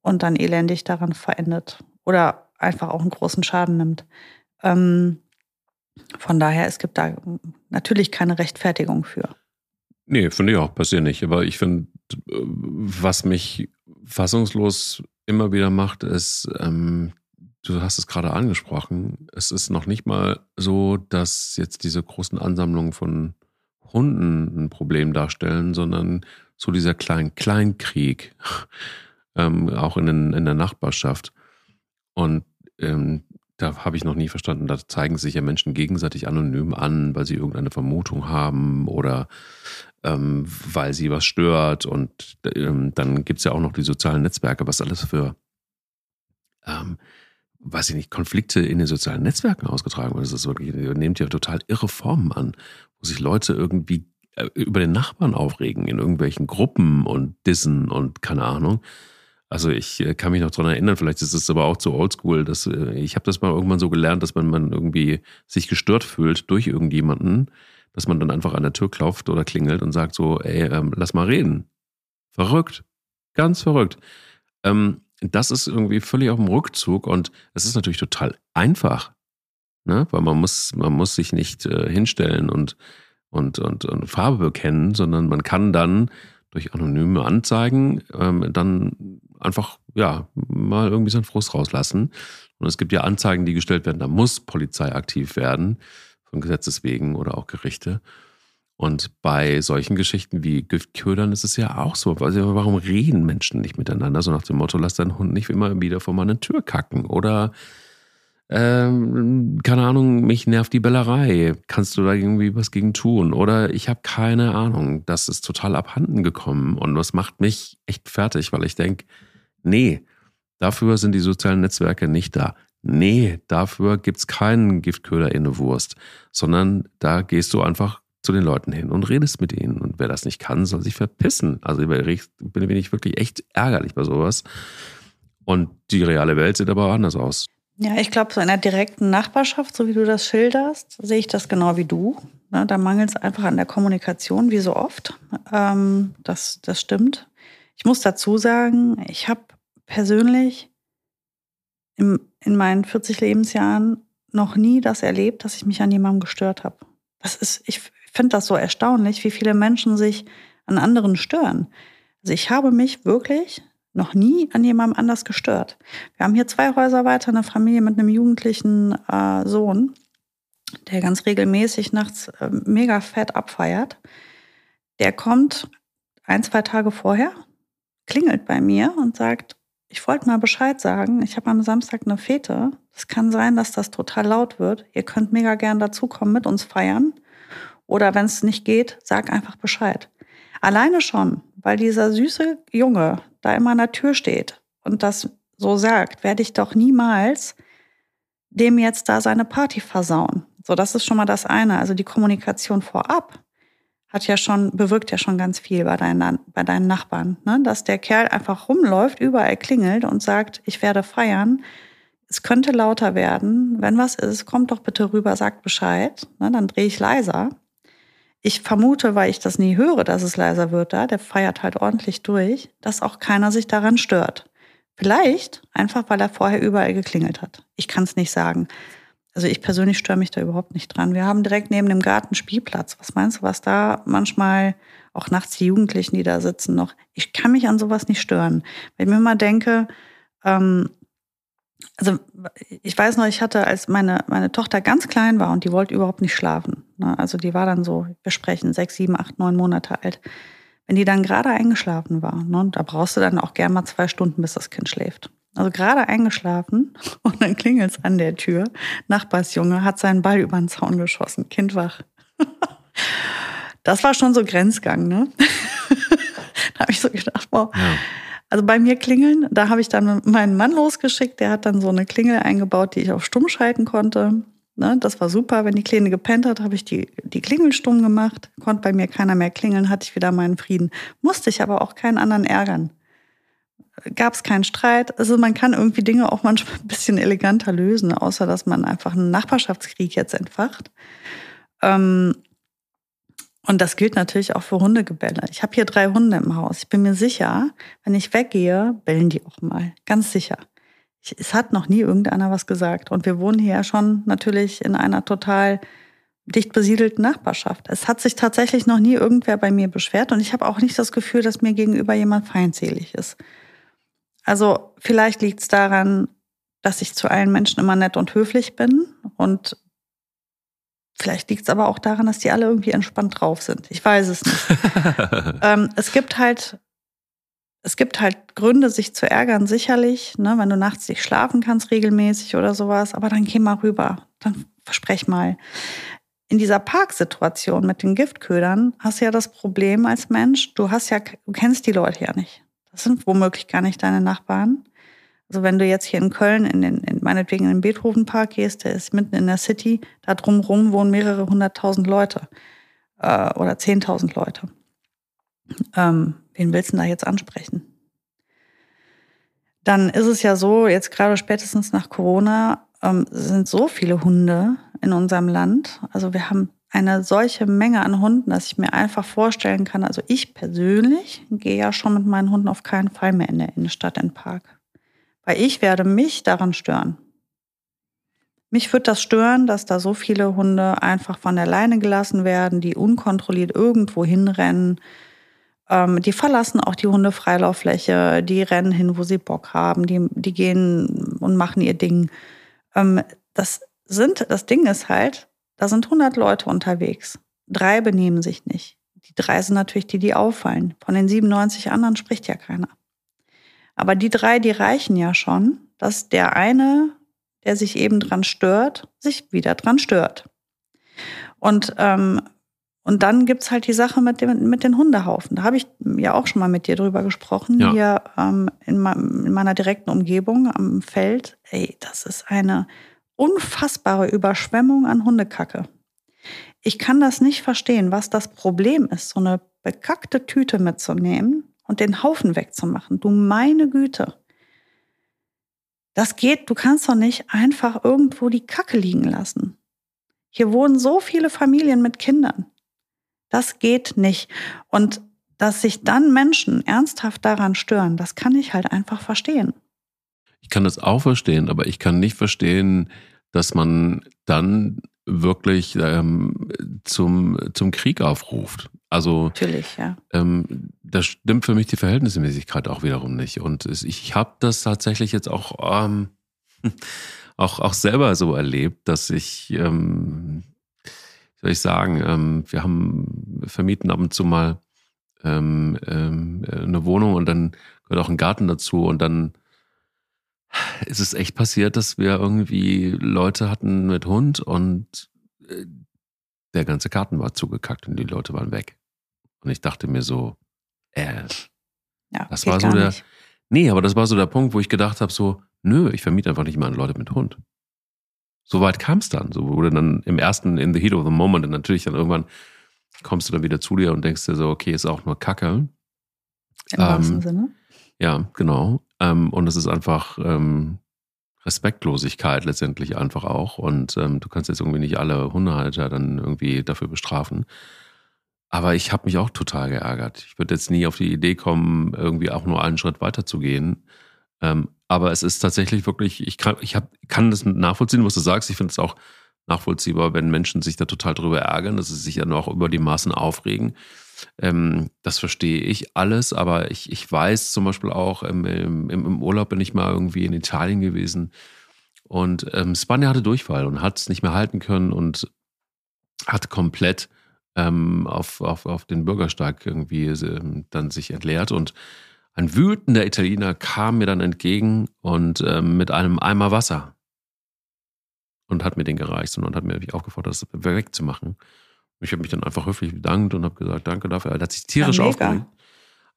und dann elendig daran verendet oder einfach auch einen großen Schaden nimmt. Ähm, von daher, es gibt da natürlich keine Rechtfertigung für. Nee, finde ich auch, passiert nicht. Aber ich finde, was mich fassungslos immer wieder macht, ist, ähm, du hast es gerade angesprochen, es ist noch nicht mal so, dass jetzt diese großen Ansammlungen von Hunden ein Problem darstellen, sondern so dieser kleine Kleinkrieg, ähm, auch in, in der Nachbarschaft. Und ähm, da habe ich noch nie verstanden. Da zeigen sich ja Menschen gegenseitig anonym an, weil sie irgendeine Vermutung haben oder ähm, weil sie was stört. Und ähm, dann gibt es ja auch noch die sozialen Netzwerke, was alles für, ähm, weiß ich nicht, Konflikte in den sozialen Netzwerken ausgetragen wird. Das ist wirklich, nimmt ja total irre Formen an, wo sich Leute irgendwie äh, über den Nachbarn aufregen in irgendwelchen Gruppen und dissen und keine Ahnung. Also ich äh, kann mich noch daran erinnern, vielleicht ist es aber auch zu oldschool, dass äh, ich habe das mal irgendwann so gelernt, dass man, man irgendwie sich gestört fühlt durch irgendjemanden, dass man dann einfach an der Tür klopft oder klingelt und sagt so, ey, ähm, lass mal reden. Verrückt. Ganz verrückt. Ähm, das ist irgendwie völlig auf dem Rückzug und es ist natürlich total einfach. Ne? Weil man muss, man muss sich nicht äh, hinstellen und, und, und, und Farbe bekennen, sondern man kann dann durch anonyme Anzeigen ähm, dann einfach ja mal irgendwie seinen Frust rauslassen. Und es gibt ja Anzeigen, die gestellt werden, da muss Polizei aktiv werden, von Gesetzes wegen oder auch Gerichte. Und bei solchen Geschichten wie Giftködern ist es ja auch so. Also warum reden Menschen nicht miteinander? So nach dem Motto, lass deinen Hund nicht immer wieder vor meine Tür kacken. Oder ähm, keine Ahnung, mich nervt die Bellerei. Kannst du da irgendwie was gegen tun? Oder ich habe keine Ahnung. Das ist total abhanden gekommen. Und das macht mich echt fertig, weil ich denke, nee, dafür sind die sozialen Netzwerke nicht da. Nee, dafür gibt's keinen Giftköder in eine Wurst, sondern da gehst du einfach zu den Leuten hin und redest mit ihnen. Und wer das nicht kann, soll sich verpissen. Also bin ich wirklich echt ärgerlich bei sowas. Und die reale Welt sieht aber anders aus. Ja, ich glaube, so in der direkten Nachbarschaft, so wie du das schilderst, sehe ich das genau wie du. Ne, da mangelt es einfach an der Kommunikation, wie so oft. Ähm, das, das stimmt. Ich muss dazu sagen, ich habe persönlich im, in meinen 40 Lebensjahren noch nie das erlebt, dass ich mich an jemandem gestört habe. Das ist, ich finde das so erstaunlich, wie viele Menschen sich an anderen stören. Also ich habe mich wirklich noch nie an jemandem anders gestört. Wir haben hier zwei Häuser weiter eine Familie mit einem jugendlichen äh, Sohn, der ganz regelmäßig nachts äh, mega fett abfeiert. Der kommt ein, zwei Tage vorher, klingelt bei mir und sagt, ich wollte mal Bescheid sagen, ich habe am Samstag eine Fete. Es kann sein, dass das total laut wird. Ihr könnt mega gern dazukommen, mit uns feiern. Oder wenn es nicht geht, sag einfach Bescheid. Alleine schon, weil dieser süße Junge, da immer an der Tür steht und das so sagt, werde ich doch niemals dem jetzt da seine Party versauen. So, das ist schon mal das eine. Also die Kommunikation vorab hat ja schon, bewirkt ja schon ganz viel bei deinen, bei deinen Nachbarn, ne? dass der Kerl einfach rumläuft, überall klingelt und sagt, ich werde feiern. Es könnte lauter werden. Wenn was ist, kommt doch bitte rüber, sagt Bescheid. Ne? Dann drehe ich leiser. Ich vermute, weil ich das nie höre, dass es leiser wird da, der feiert halt ordentlich durch, dass auch keiner sich daran stört. Vielleicht einfach, weil er vorher überall geklingelt hat. Ich kann es nicht sagen. Also ich persönlich störe mich da überhaupt nicht dran. Wir haben direkt neben dem Garten Spielplatz. Was meinst du, was da manchmal auch nachts die Jugendlichen, die da sitzen, noch. Ich kann mich an sowas nicht stören. Weil ich mir immer denke, ähm, also ich weiß noch, ich hatte, als meine, meine Tochter ganz klein war und die wollte überhaupt nicht schlafen. Ne? Also die war dann so, wir sprechen, sechs, sieben, acht, neun Monate alt. Wenn die dann gerade eingeschlafen war, ne, da brauchst du dann auch gern mal zwei Stunden, bis das Kind schläft. Also gerade eingeschlafen und dann klingelt es an der Tür. Nachbarsjunge hat seinen Ball über den Zaun geschossen, Kind wach. Das war schon so Grenzgang, ne? da habe ich so gedacht, wow. Ja. Also bei mir klingeln, da habe ich dann meinen Mann losgeschickt, der hat dann so eine Klingel eingebaut, die ich auf stumm schalten konnte. Ne, das war super. Wenn die Kleine gepennt hat, habe ich die, die Klingel stumm gemacht. Konnte bei mir keiner mehr klingeln, hatte ich wieder meinen Frieden. Musste ich aber auch keinen anderen ärgern. Gab es keinen Streit. Also man kann irgendwie Dinge auch manchmal ein bisschen eleganter lösen, außer dass man einfach einen Nachbarschaftskrieg jetzt entfacht. Ähm, und das gilt natürlich auch für Hundegebälle. Ich habe hier drei Hunde im Haus. Ich bin mir sicher, wenn ich weggehe, bellen die auch mal. Ganz sicher. Ich, es hat noch nie irgendeiner was gesagt. Und wir wohnen hier ja schon natürlich in einer total dicht besiedelten Nachbarschaft. Es hat sich tatsächlich noch nie irgendwer bei mir beschwert und ich habe auch nicht das Gefühl, dass mir gegenüber jemand feindselig ist. Also vielleicht liegt es daran, dass ich zu allen Menschen immer nett und höflich bin und Vielleicht liegt es aber auch daran, dass die alle irgendwie entspannt drauf sind. Ich weiß es nicht. ähm, es gibt halt, es gibt halt Gründe, sich zu ärgern, sicherlich, ne, wenn du nachts nicht schlafen kannst regelmäßig oder sowas. Aber dann geh mal rüber. Dann versprech mal. In dieser Parksituation mit den Giftködern hast du ja das Problem als Mensch, du hast ja, du kennst die Leute ja nicht. Das sind womöglich gar nicht deine Nachbarn. Also wenn du jetzt hier in Köln in den, in, meinetwegen in den Beethovenpark gehst, der ist mitten in der City, da drumherum wohnen mehrere hunderttausend Leute äh, oder zehntausend Leute. Ähm, wen willst du da jetzt ansprechen? Dann ist es ja so, jetzt gerade spätestens nach Corona ähm, sind so viele Hunde in unserem Land. Also wir haben eine solche Menge an Hunden, dass ich mir einfach vorstellen kann, also ich persönlich gehe ja schon mit meinen Hunden auf keinen Fall mehr in der Innenstadt in den Park. Weil ich werde mich daran stören. Mich wird das stören, dass da so viele Hunde einfach von der Leine gelassen werden, die unkontrolliert irgendwo hinrennen. Ähm, die verlassen auch die Hundefreilauffläche, die rennen hin, wo sie Bock haben, die, die gehen und machen ihr Ding. Ähm, das sind, das Ding ist halt, da sind 100 Leute unterwegs. Drei benehmen sich nicht. Die drei sind natürlich die, die auffallen. Von den 97 anderen spricht ja keiner. Aber die drei, die reichen ja schon, dass der eine, der sich eben dran stört, sich wieder dran stört. Und, ähm, und dann gibt's halt die Sache mit, dem, mit den Hundehaufen. Da habe ich ja auch schon mal mit dir drüber gesprochen, ja. hier ähm, in, in meiner direkten Umgebung am Feld. Ey, das ist eine unfassbare Überschwemmung an Hundekacke. Ich kann das nicht verstehen, was das Problem ist, so eine bekackte Tüte mitzunehmen und den Haufen wegzumachen. Du meine Güte. Das geht, du kannst doch nicht einfach irgendwo die Kacke liegen lassen. Hier wohnen so viele Familien mit Kindern. Das geht nicht. Und dass sich dann Menschen ernsthaft daran stören, das kann ich halt einfach verstehen. Kann das auch verstehen, aber ich kann nicht verstehen, dass man dann wirklich ähm, zum, zum Krieg aufruft. Also natürlich, ja. Ähm, da stimmt für mich die Verhältnismäßigkeit auch wiederum nicht. Und ich habe das tatsächlich jetzt auch, ähm, auch, auch selber so erlebt, dass ich, ähm, soll ich sagen, ähm, wir haben vermieten ab und zu mal ähm, ähm, eine Wohnung und dann gehört auch ein Garten dazu und dann ist es echt passiert, dass wir irgendwie Leute hatten mit Hund und äh, der ganze Garten war zugekackt und die Leute waren weg. Und ich dachte mir so, äh, ja, das war so der. Nicht. Nee, aber das war so der Punkt, wo ich gedacht habe: so, nö, ich vermiete einfach nicht mal an Leute mit Hund. So weit kam es dann. So wurde dann im ersten, in the heat of the moment, und natürlich dann irgendwann kommst du dann wieder zu dir und denkst dir so, okay, ist auch nur Kacke. Im ähm, wahrsten Sinne. Ja, genau. Ähm, und es ist einfach ähm, Respektlosigkeit letztendlich einfach auch. Und ähm, du kannst jetzt irgendwie nicht alle Hundehalter dann irgendwie dafür bestrafen. Aber ich habe mich auch total geärgert. Ich würde jetzt nie auf die Idee kommen, irgendwie auch nur einen Schritt weiter zu gehen. Ähm, aber es ist tatsächlich wirklich, ich kann, ich hab, kann das nachvollziehen, was du sagst. Ich finde es auch nachvollziehbar, wenn Menschen sich da total drüber ärgern, dass sie sich ja noch über die Maßen aufregen. Ähm, das verstehe ich alles, aber ich, ich weiß zum Beispiel auch, im, im, im Urlaub bin ich mal irgendwie in Italien gewesen und ähm, Spanier hatte Durchfall und hat es nicht mehr halten können und hat komplett ähm, auf, auf, auf den Bürgersteig irgendwie ähm, dann sich entleert und ein wütender Italiener kam mir dann entgegen und ähm, mit einem Eimer Wasser und hat mir den gereicht und hat mir aufgefordert, das wegzumachen. Ich habe mich dann einfach höflich bedankt und habe gesagt, danke dafür. Er hat sich tierisch ja, aufgeregt.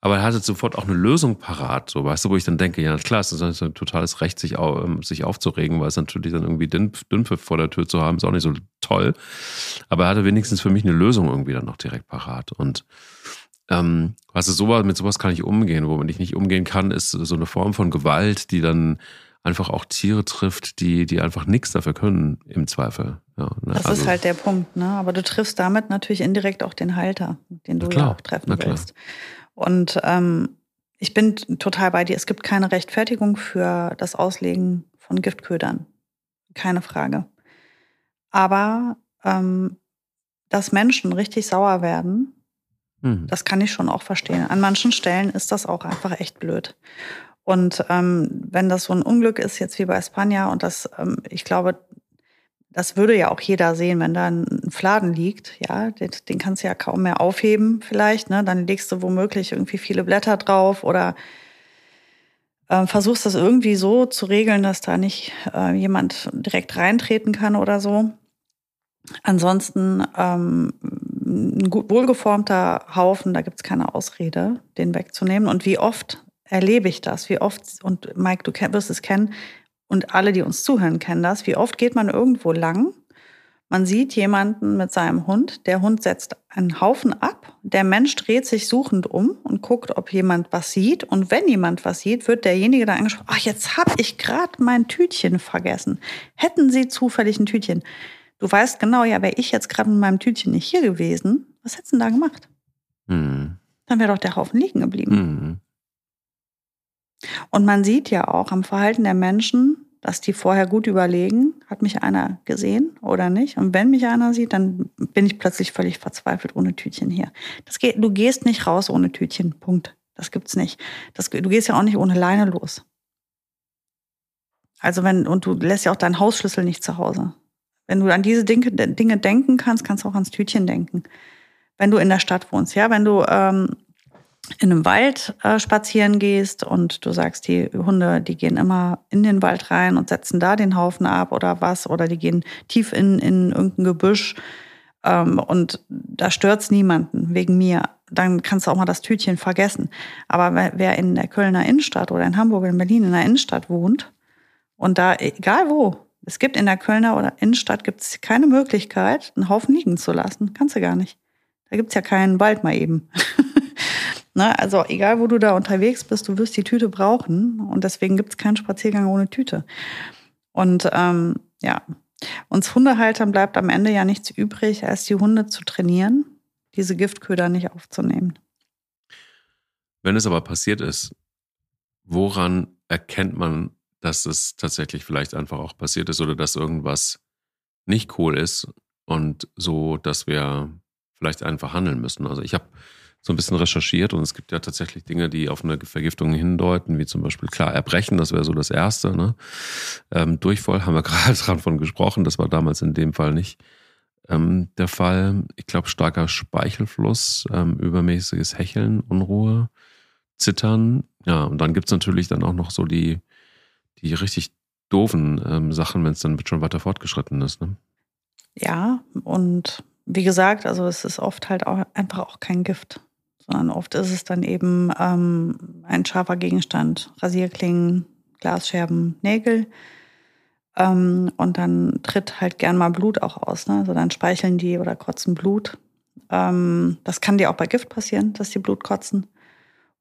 Aber er hatte sofort auch eine Lösung parat, so weißt du, wo ich dann denke, ja klar, es ist ein totales Recht, sich, ähm, sich aufzuregen, weil es natürlich dann irgendwie Dünnpfiff vor der Tür zu haben, ist auch nicht so toll. Aber er hatte wenigstens für mich eine Lösung irgendwie dann noch direkt parat. Und ähm, weißt du, sowas, mit sowas kann ich umgehen. Womit ich nicht umgehen kann, ist so eine Form von Gewalt, die dann einfach auch Tiere trifft, die, die einfach nichts dafür können, im Zweifel. Ja, ne? Das also, ist halt der Punkt, ne? Aber du triffst damit natürlich indirekt auch den Halter, den du klar, ja auch treffen willst. Und ähm, ich bin total bei dir. Es gibt keine Rechtfertigung für das Auslegen von Giftködern. Keine Frage. Aber ähm, dass Menschen richtig sauer werden, mhm. das kann ich schon auch verstehen. An manchen Stellen ist das auch einfach echt blöd. Und ähm, wenn das so ein Unglück ist, jetzt wie bei Spanja, und das, ähm, ich glaube, das würde ja auch jeder sehen, wenn da ein Fladen liegt, ja, den, den kannst du ja kaum mehr aufheben, vielleicht, ne? Dann legst du womöglich irgendwie viele Blätter drauf oder äh, versuchst das irgendwie so zu regeln, dass da nicht äh, jemand direkt reintreten kann oder so. Ansonsten ähm, ein gut wohlgeformter Haufen, da gibt's keine Ausrede, den wegzunehmen. Und wie oft erlebe ich das? Wie oft, und Mike, du wirst es kennen, und alle, die uns zuhören, kennen das, wie oft geht man irgendwo lang, man sieht jemanden mit seinem Hund, der Hund setzt einen Haufen ab, der Mensch dreht sich suchend um und guckt, ob jemand was sieht. Und wenn jemand was sieht, wird derjenige dann angesprochen, ach, jetzt habe ich gerade mein Tütchen vergessen. Hätten Sie zufällig ein Tütchen? Du weißt genau, ja, wäre ich jetzt gerade mit meinem Tütchen nicht hier gewesen, was hättest du denn da gemacht? Mhm. Dann wäre doch der Haufen liegen geblieben. Mhm. Und man sieht ja auch am Verhalten der Menschen, dass die vorher gut überlegen, hat mich einer gesehen oder nicht. Und wenn mich einer sieht, dann bin ich plötzlich völlig verzweifelt ohne Tütchen hier. Das geht, du gehst nicht raus ohne Tütchen. Punkt. Das gibt's nicht. Das, du gehst ja auch nicht ohne Leine los. Also wenn, und du lässt ja auch deinen Hausschlüssel nicht zu Hause. Wenn du an diese Dinge, Dinge denken kannst, kannst du auch ans Tütchen denken. Wenn du in der Stadt wohnst, ja, wenn du ähm, in einem Wald äh, spazieren gehst und du sagst, die Hunde, die gehen immer in den Wald rein und setzen da den Haufen ab oder was, oder die gehen tief in, in irgendein Gebüsch ähm, und da stört's niemanden wegen mir, dann kannst du auch mal das Tütchen vergessen. Aber wer, wer in der Kölner Innenstadt oder in Hamburg oder in Berlin in der Innenstadt wohnt und da, egal wo, es gibt in der Kölner oder Innenstadt gibt's keine Möglichkeit, einen Haufen liegen zu lassen. Kannst du gar nicht. Da gibt's ja keinen Wald mal eben. Ne? Also egal, wo du da unterwegs bist, du wirst die Tüte brauchen. Und deswegen gibt es keinen Spaziergang ohne Tüte. Und ähm, ja, uns Hundehaltern bleibt am Ende ja nichts übrig, als die Hunde zu trainieren, diese Giftköder nicht aufzunehmen. Wenn es aber passiert ist, woran erkennt man, dass es tatsächlich vielleicht einfach auch passiert ist oder dass irgendwas nicht cool ist und so, dass wir vielleicht einfach handeln müssen? Also ich habe so ein bisschen recherchiert und es gibt ja tatsächlich Dinge, die auf eine Vergiftung hindeuten, wie zum Beispiel klar Erbrechen, das wäre so das Erste. Ne? Ähm, Durchfall haben wir gerade dran von gesprochen, das war damals in dem Fall nicht ähm, der Fall. Ich glaube starker Speichelfluss, ähm, übermäßiges Hecheln, Unruhe, Zittern. Ja, und dann gibt's natürlich dann auch noch so die, die richtig doofen ähm, Sachen, wenn es dann schon weiter fortgeschritten ist. Ne? Ja, und wie gesagt, also es ist oft halt auch einfach auch kein Gift sondern oft ist es dann eben ähm, ein scharfer Gegenstand. Rasierklingen, Glasscherben, Nägel. Ähm, und dann tritt halt gern mal Blut auch aus. Ne? Also dann speicheln die oder kotzen Blut. Ähm, das kann dir auch bei Gift passieren, dass die Blut kotzen.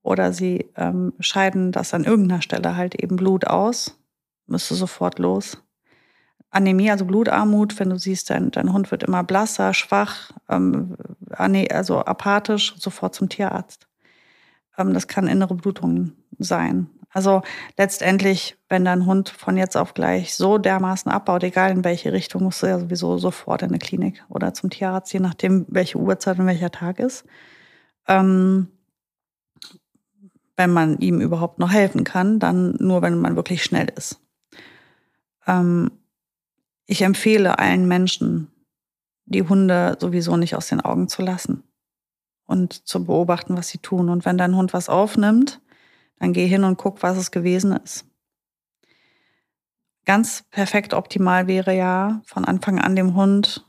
Oder sie ähm, scheiden das an irgendeiner Stelle halt eben Blut aus. Müsste sofort los. Anämie, also Blutarmut, wenn du siehst, dein, dein Hund wird immer blasser, schwach, ähm, also apathisch, sofort zum Tierarzt. Ähm, das kann innere Blutung sein. Also letztendlich, wenn dein Hund von jetzt auf gleich so dermaßen abbaut, egal in welche Richtung, musst du ja sowieso sofort in eine Klinik oder zum Tierarzt, je nachdem, welche Uhrzeit und welcher Tag ist. Ähm, wenn man ihm überhaupt noch helfen kann, dann nur, wenn man wirklich schnell ist. Ähm, ich empfehle allen Menschen, die Hunde sowieso nicht aus den Augen zu lassen und zu beobachten, was sie tun. Und wenn dein Hund was aufnimmt, dann geh hin und guck, was es gewesen ist. Ganz perfekt optimal wäre ja, von Anfang an dem Hund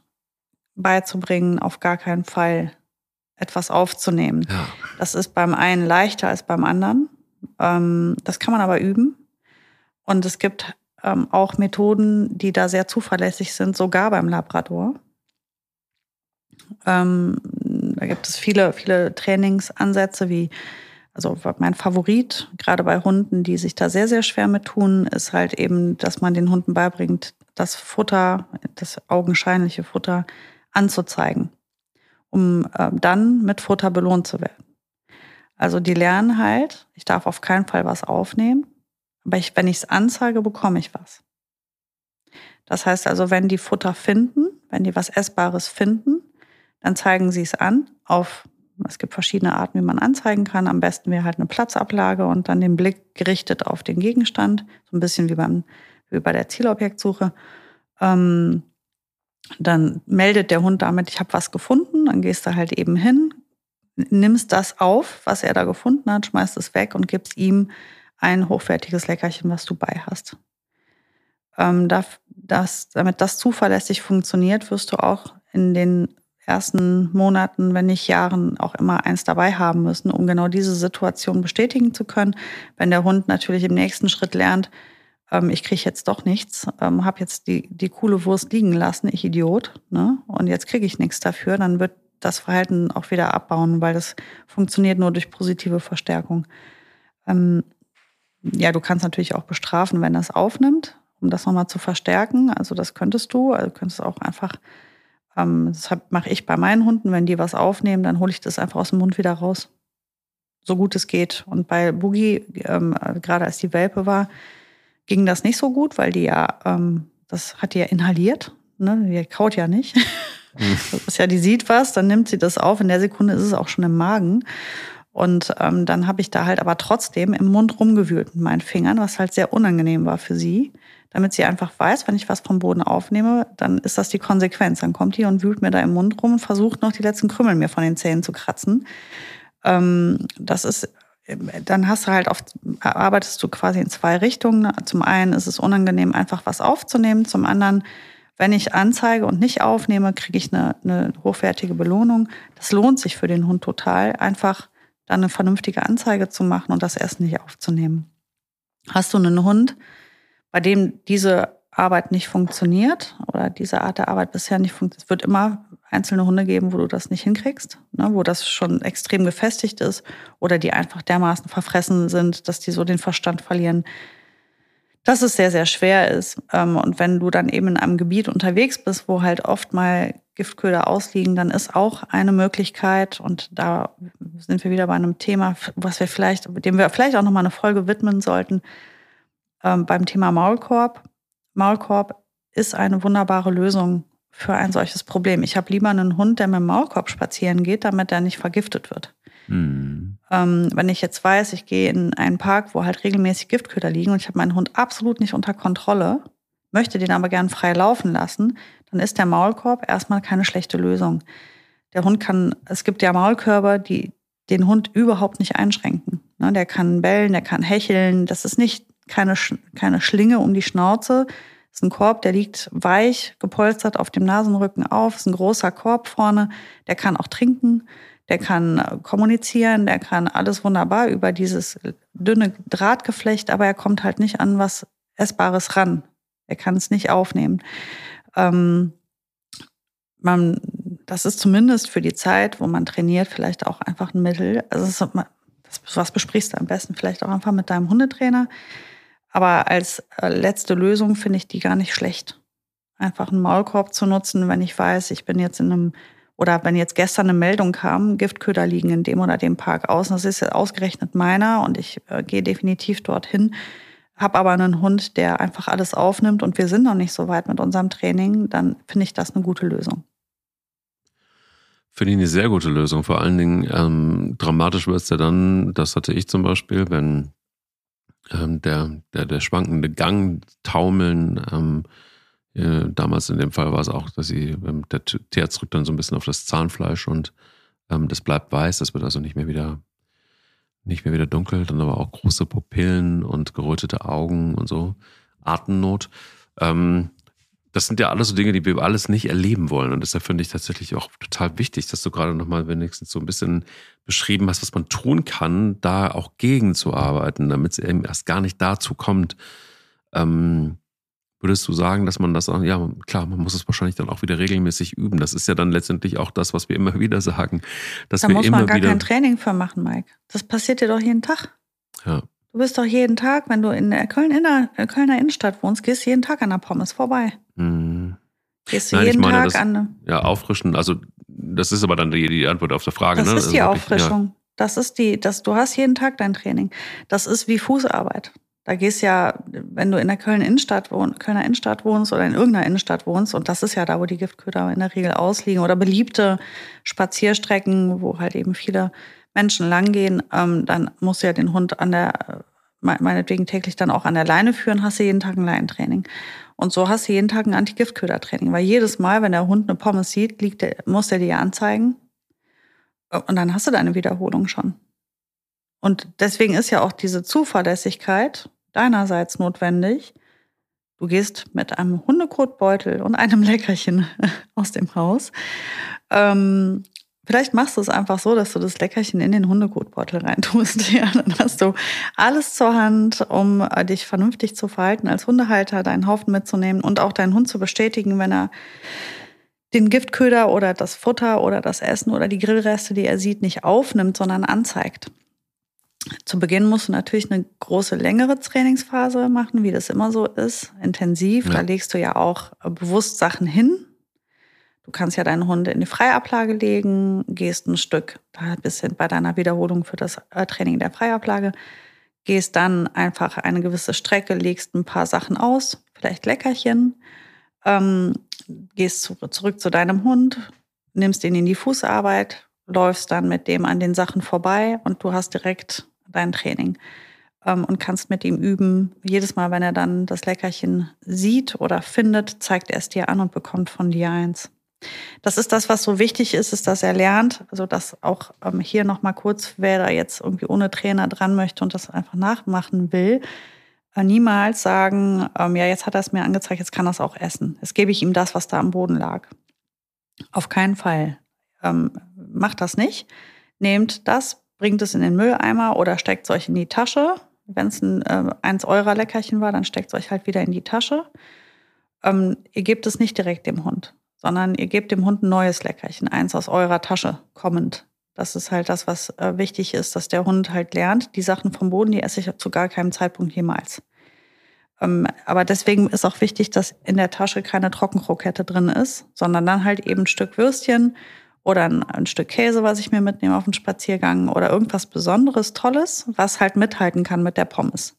beizubringen, auf gar keinen Fall etwas aufzunehmen. Ja. Das ist beim einen leichter als beim anderen. Ähm, das kann man aber üben. Und es gibt ähm, auch Methoden, die da sehr zuverlässig sind, sogar beim Labrador. Ähm, da gibt es viele, viele Trainingsansätze, wie, also mein Favorit, gerade bei Hunden, die sich da sehr, sehr schwer mit tun, ist halt eben, dass man den Hunden beibringt, das Futter, das augenscheinliche Futter anzuzeigen, um äh, dann mit Futter belohnt zu werden. Also die lernen halt, ich darf auf keinen Fall was aufnehmen, aber ich, wenn ich es anzeige, bekomme ich was. Das heißt also, wenn die Futter finden, wenn die was Essbares finden, dann zeigen sie es an auf, es gibt verschiedene Arten, wie man anzeigen kann. Am besten wäre halt eine Platzablage und dann den Blick gerichtet auf den Gegenstand, so ein bisschen wie, beim, wie bei der Zielobjektsuche. Ähm, dann meldet der Hund damit, ich habe was gefunden, dann gehst du halt eben hin, nimmst das auf, was er da gefunden hat, schmeißt es weg und gibst ihm ein hochwertiges Leckerchen, was du bei hast. Ähm, das, damit das zuverlässig funktioniert, wirst du auch in den ersten Monaten, wenn nicht Jahren, auch immer eins dabei haben müssen, um genau diese Situation bestätigen zu können. Wenn der Hund natürlich im nächsten Schritt lernt, ähm, ich kriege jetzt doch nichts, ähm, habe jetzt die, die coole Wurst liegen lassen, ich Idiot, ne? und jetzt kriege ich nichts dafür, dann wird das Verhalten auch wieder abbauen, weil das funktioniert nur durch positive Verstärkung. Ähm, ja, du kannst natürlich auch bestrafen, wenn das aufnimmt, um das nochmal zu verstärken. Also das könntest du. Also du könntest auch einfach ähm, das mache ich bei meinen Hunden. Wenn die was aufnehmen, dann hole ich das einfach aus dem Mund wieder raus. So gut es geht. Und bei Boogie, ähm, gerade als die Welpe war, ging das nicht so gut, weil die ja, ähm, das hat die ja inhaliert. Ne? Die kaut ja nicht. Mhm. Das ist ja, die sieht was, dann nimmt sie das auf. In der Sekunde ist es auch schon im Magen. Und ähm, dann habe ich da halt aber trotzdem im Mund rumgewühlt mit meinen Fingern, was halt sehr unangenehm war für sie damit sie einfach weiß, wenn ich was vom Boden aufnehme, dann ist das die Konsequenz. Dann kommt die und wühlt mir da im Mund rum und versucht noch die letzten Krümel mir von den Zähnen zu kratzen. Ähm, das ist, dann hast du halt oft, arbeitest du quasi in zwei Richtungen. Zum einen ist es unangenehm, einfach was aufzunehmen. Zum anderen, wenn ich anzeige und nicht aufnehme, kriege ich eine, eine hochwertige Belohnung. Das lohnt sich für den Hund total, einfach dann eine vernünftige Anzeige zu machen und das Essen nicht aufzunehmen. Hast du einen Hund, bei dem diese Arbeit nicht funktioniert oder diese Art der Arbeit bisher nicht funktioniert. Es wird immer einzelne Hunde geben, wo du das nicht hinkriegst, ne, wo das schon extrem gefestigt ist oder die einfach dermaßen verfressen sind, dass die so den Verstand verlieren, dass es sehr, sehr schwer ist. Ähm, und wenn du dann eben in einem Gebiet unterwegs bist, wo halt oft mal Giftköder ausliegen, dann ist auch eine Möglichkeit, und da sind wir wieder bei einem Thema, was wir vielleicht, dem wir vielleicht auch nochmal eine Folge widmen sollten, ähm, beim Thema Maulkorb. Maulkorb ist eine wunderbare Lösung für ein solches Problem. Ich habe lieber einen Hund, der mit dem Maulkorb spazieren geht, damit er nicht vergiftet wird. Mhm. Ähm, wenn ich jetzt weiß, ich gehe in einen Park, wo halt regelmäßig Giftköder liegen und ich habe meinen Hund absolut nicht unter Kontrolle, möchte den aber gern frei laufen lassen, dann ist der Maulkorb erstmal keine schlechte Lösung. Der Hund kann, es gibt ja Maulkörper, die den Hund überhaupt nicht einschränken. Ne, der kann bellen, der kann hecheln. Das ist nicht keine, keine Schlinge um die Schnauze. Das ist ein Korb, der liegt weich, gepolstert auf dem Nasenrücken auf. Das ist ein großer Korb vorne. Der kann auch trinken, der kann kommunizieren, der kann alles wunderbar über dieses dünne Drahtgeflecht, aber er kommt halt nicht an was Essbares ran. Er kann es nicht aufnehmen. Ähm, man, das ist zumindest für die Zeit, wo man trainiert, vielleicht auch einfach ein Mittel. Also das, was besprichst du am besten vielleicht auch einfach mit deinem Hundetrainer. Aber als äh, letzte Lösung finde ich die gar nicht schlecht. Einfach einen Maulkorb zu nutzen, wenn ich weiß, ich bin jetzt in einem Oder wenn jetzt gestern eine Meldung kam, Giftköder liegen in dem oder dem Park aus, das ist ausgerechnet meiner und ich äh, gehe definitiv dorthin, habe aber einen Hund, der einfach alles aufnimmt und wir sind noch nicht so weit mit unserem Training, dann finde ich das eine gute Lösung. Finde ich eine sehr gute Lösung. Vor allen Dingen ähm, dramatisch wird es ja dann, das hatte ich zum Beispiel, wenn ähm, der, der, der schwankende Gang, Taumeln, ähm, äh, damals in dem Fall war es auch, dass sie, ähm, der Terz drückt dann so ein bisschen auf das Zahnfleisch und ähm, das bleibt weiß, das wird also nicht mehr wieder nicht mehr wieder dunkel, dann aber auch große Pupillen und gerötete Augen und so, Atemnot. Ähm, das sind ja alles so Dinge, die wir alles nicht erleben wollen. Und deshalb finde ich tatsächlich auch total wichtig, dass du gerade nochmal wenigstens so ein bisschen beschrieben hast, was man tun kann, da auch gegenzuarbeiten, damit es eben erst gar nicht dazu kommt, ähm, Würdest du sagen, dass man das auch, ja, klar, man muss es wahrscheinlich dann auch wieder regelmäßig üben. Das ist ja dann letztendlich auch das, was wir immer wieder sagen. Dass da wir muss immer man gar wieder, kein Training für machen, Mike. Das passiert dir doch jeden Tag. Ja. Du bist doch jeden Tag, wenn du in der Köln in der Kölner Innenstadt wohnst, gehst jeden Tag an der Pommes vorbei. Hm. Gehst du Nein, ich jeden meine, Tag das- an. Ja, auffrischen. Also, das ist aber dann die, die Antwort auf die Frage. Das ne? ist die Also Auffrischung. Das ist die, das, du hast jeden Tag dein Training. Das ist wie Fußarbeit. Da gehst ja, wenn du in der Köln Innenstadt wohn, Kölner Innenstadt wohnst oder in irgendeiner Innenstadt wohnst, und das ist ja da, wo die Giftköder in der Regel ausliegen, oder beliebte Spazierstrecken, wo halt eben viele Menschen langgehen, ähm, dann musst du ja den Hund an der, me- meinetwegen täglich dann auch an der Leine führen, hast du jeden Tag ein Leinentraining. Und so hast du jeden Tag ein Anti-Giftköder-Training, weil jedes Mal, wenn der Hund eine Pommes sieht, liegt der, muss der dir anzeigen. Und dann hast du deine Wiederholung schon. Und deswegen ist ja auch diese Zuverlässigkeit deinerseits notwendig. Du gehst mit einem Hundekotbeutel und einem Leckerchen aus dem Haus. Ähm, vielleicht machst du es einfach so, dass du das Leckerchen in den Hundekotbeutel reintust. Ja, dann hast du alles zur Hand, um äh, dich vernünftig zu verhalten als Hundehalter, deinen Haufen mitzunehmen und auch deinen Hund zu bestätigen, wenn er den Giftköder oder das Futter oder das Essen oder die Grillreste, die er sieht, nicht aufnimmt, sondern anzeigt. Zu Beginn musst du natürlich eine große, längere Trainingsphase machen, wie das immer so ist, intensiv. Ja. Da legst du ja auch äh, bewusst Sachen hin. Du kannst ja deinen Hund in die Freiablage legen, gehst ein Stück, da bist du bei deiner Wiederholung für das äh, Training der Freiablage, gehst dann einfach eine gewisse Strecke, legst ein paar Sachen aus, vielleicht Leckerchen, ähm, gehst zu, zurück zu deinem Hund, nimmst ihn in die Fußarbeit, läufst dann mit dem an den Sachen vorbei und du hast direkt dein Training ähm, und kannst mit ihm üben. Jedes Mal, wenn er dann das Leckerchen sieht oder findet, zeigt er es dir an und bekommt von dir eins. Das ist das, was so wichtig ist, ist, dass er lernt. Also das auch ähm, hier nochmal kurz, wer da jetzt irgendwie ohne Trainer dran möchte und das einfach nachmachen will, äh, niemals sagen, ähm, ja, jetzt hat er es mir angezeigt, jetzt kann er es auch essen. Jetzt gebe ich ihm das, was da am Boden lag. Auf keinen Fall. Ähm, macht das nicht. Nehmt das, bringt es in den Mülleimer oder steckt es euch in die Tasche. Wenn es ein äh, eins eurer Leckerchen war, dann steckt es euch halt wieder in die Tasche. Ähm, ihr gebt es nicht direkt dem Hund, sondern ihr gebt dem Hund ein neues Leckerchen, eins aus eurer Tasche kommend. Das ist halt das, was äh, wichtig ist, dass der Hund halt lernt, die Sachen vom Boden, die esse ich zu gar keinem Zeitpunkt jemals. Ähm, aber deswegen ist auch wichtig, dass in der Tasche keine Trockenkrokette drin ist, sondern dann halt eben ein Stück Würstchen oder ein, ein Stück Käse, was ich mir mitnehme auf den Spaziergang oder irgendwas Besonderes, Tolles, was halt mithalten kann mit der Pommes.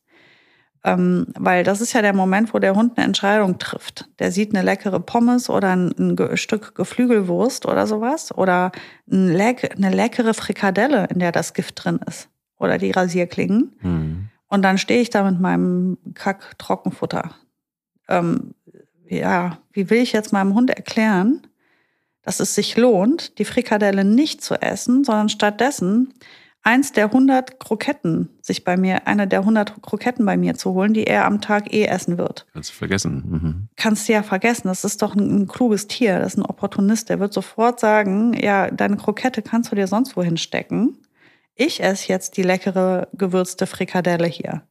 Ähm, weil das ist ja der Moment, wo der Hund eine Entscheidung trifft. Der sieht eine leckere Pommes oder ein, ein Stück Geflügelwurst oder sowas oder ein leck, eine leckere Frikadelle, in der das Gift drin ist oder die Rasierklingen. Hm. Und dann stehe ich da mit meinem Kack-Trockenfutter. Ähm, ja, wie will ich jetzt meinem Hund erklären, dass es sich lohnt, die Frikadelle nicht zu essen, sondern stattdessen eins der 100 Kroketten sich bei mir, eine der 100 Kroketten bei mir zu holen, die er am Tag eh essen wird. Kannst du vergessen. Mhm. Kannst du ja vergessen, das ist doch ein, ein kluges Tier, das ist ein Opportunist, der wird sofort sagen, ja, deine Krokette kannst du dir sonst wohin stecken. Ich esse jetzt die leckere gewürzte Frikadelle hier.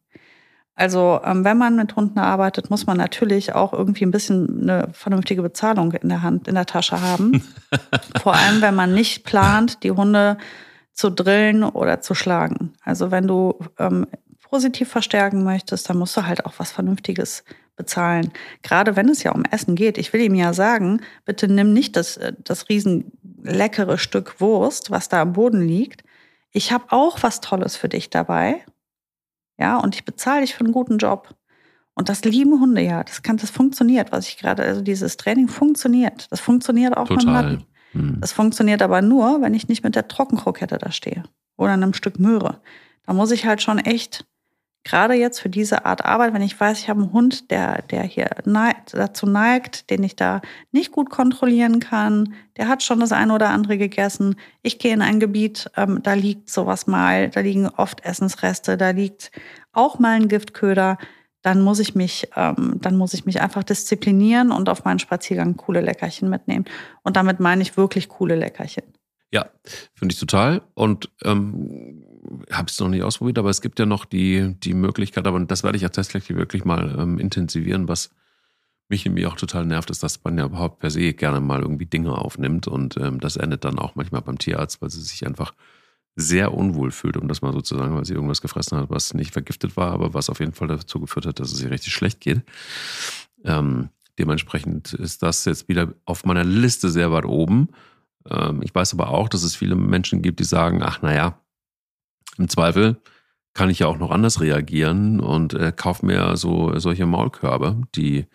Also, ähm, wenn man mit Hunden arbeitet, muss man natürlich auch irgendwie ein bisschen eine vernünftige Bezahlung in der Hand, in der Tasche haben. Vor allem, wenn man nicht plant, die Hunde zu drillen oder zu schlagen. Also, wenn du ähm, positiv verstärken möchtest, dann musst du halt auch was Vernünftiges bezahlen. Gerade wenn es ja um Essen geht. Ich will ihm ja sagen, bitte nimm nicht das, äh, das riesen leckere Stück Wurst, was da am Boden liegt. Ich habe auch was Tolles für dich dabei. Ja, und ich bezahle dich für einen guten Job. Und das lieben Hunde ja. Das kann, das funktioniert, was ich gerade, also dieses Training funktioniert. Das funktioniert auch Total. mit Matten. Hm. Das funktioniert aber nur, wenn ich nicht mit der Trockenkrokette da stehe. Oder einem Stück Möhre. Da muss ich halt schon echt gerade jetzt für diese Art Arbeit, wenn ich weiß, ich habe einen Hund, der, der hier neigt, dazu neigt, den ich da nicht gut kontrollieren kann, der hat schon das eine oder andere gegessen. Ich gehe in ein Gebiet, ähm, da liegt sowas mal, da liegen oft Essensreste, da liegt auch mal ein Giftköder. Dann muss ich mich, ähm, dann muss ich mich einfach disziplinieren und auf meinen Spaziergang coole Leckerchen mitnehmen. Und damit meine ich wirklich coole Leckerchen. Ja, finde ich total. Und ähm, habe es noch nicht ausprobiert, aber es gibt ja noch die, die Möglichkeit, aber das werde ich ja tatsächlich wirklich mal ähm, intensivieren, was mich nämlich auch total nervt, ist, dass man ja überhaupt per se gerne mal irgendwie Dinge aufnimmt und ähm, das endet dann auch manchmal beim Tierarzt, weil sie sich einfach sehr unwohl fühlt, um das mal so zu sagen, weil sie irgendwas gefressen hat, was nicht vergiftet war, aber was auf jeden Fall dazu geführt hat, dass es ihr richtig schlecht geht. Ähm, dementsprechend ist das jetzt wieder auf meiner Liste sehr weit oben. Ähm, ich weiß aber auch, dass es viele Menschen gibt, die sagen, ach naja, im Zweifel kann ich ja auch noch anders reagieren und äh, kaufe mir so solche Maulkörbe, die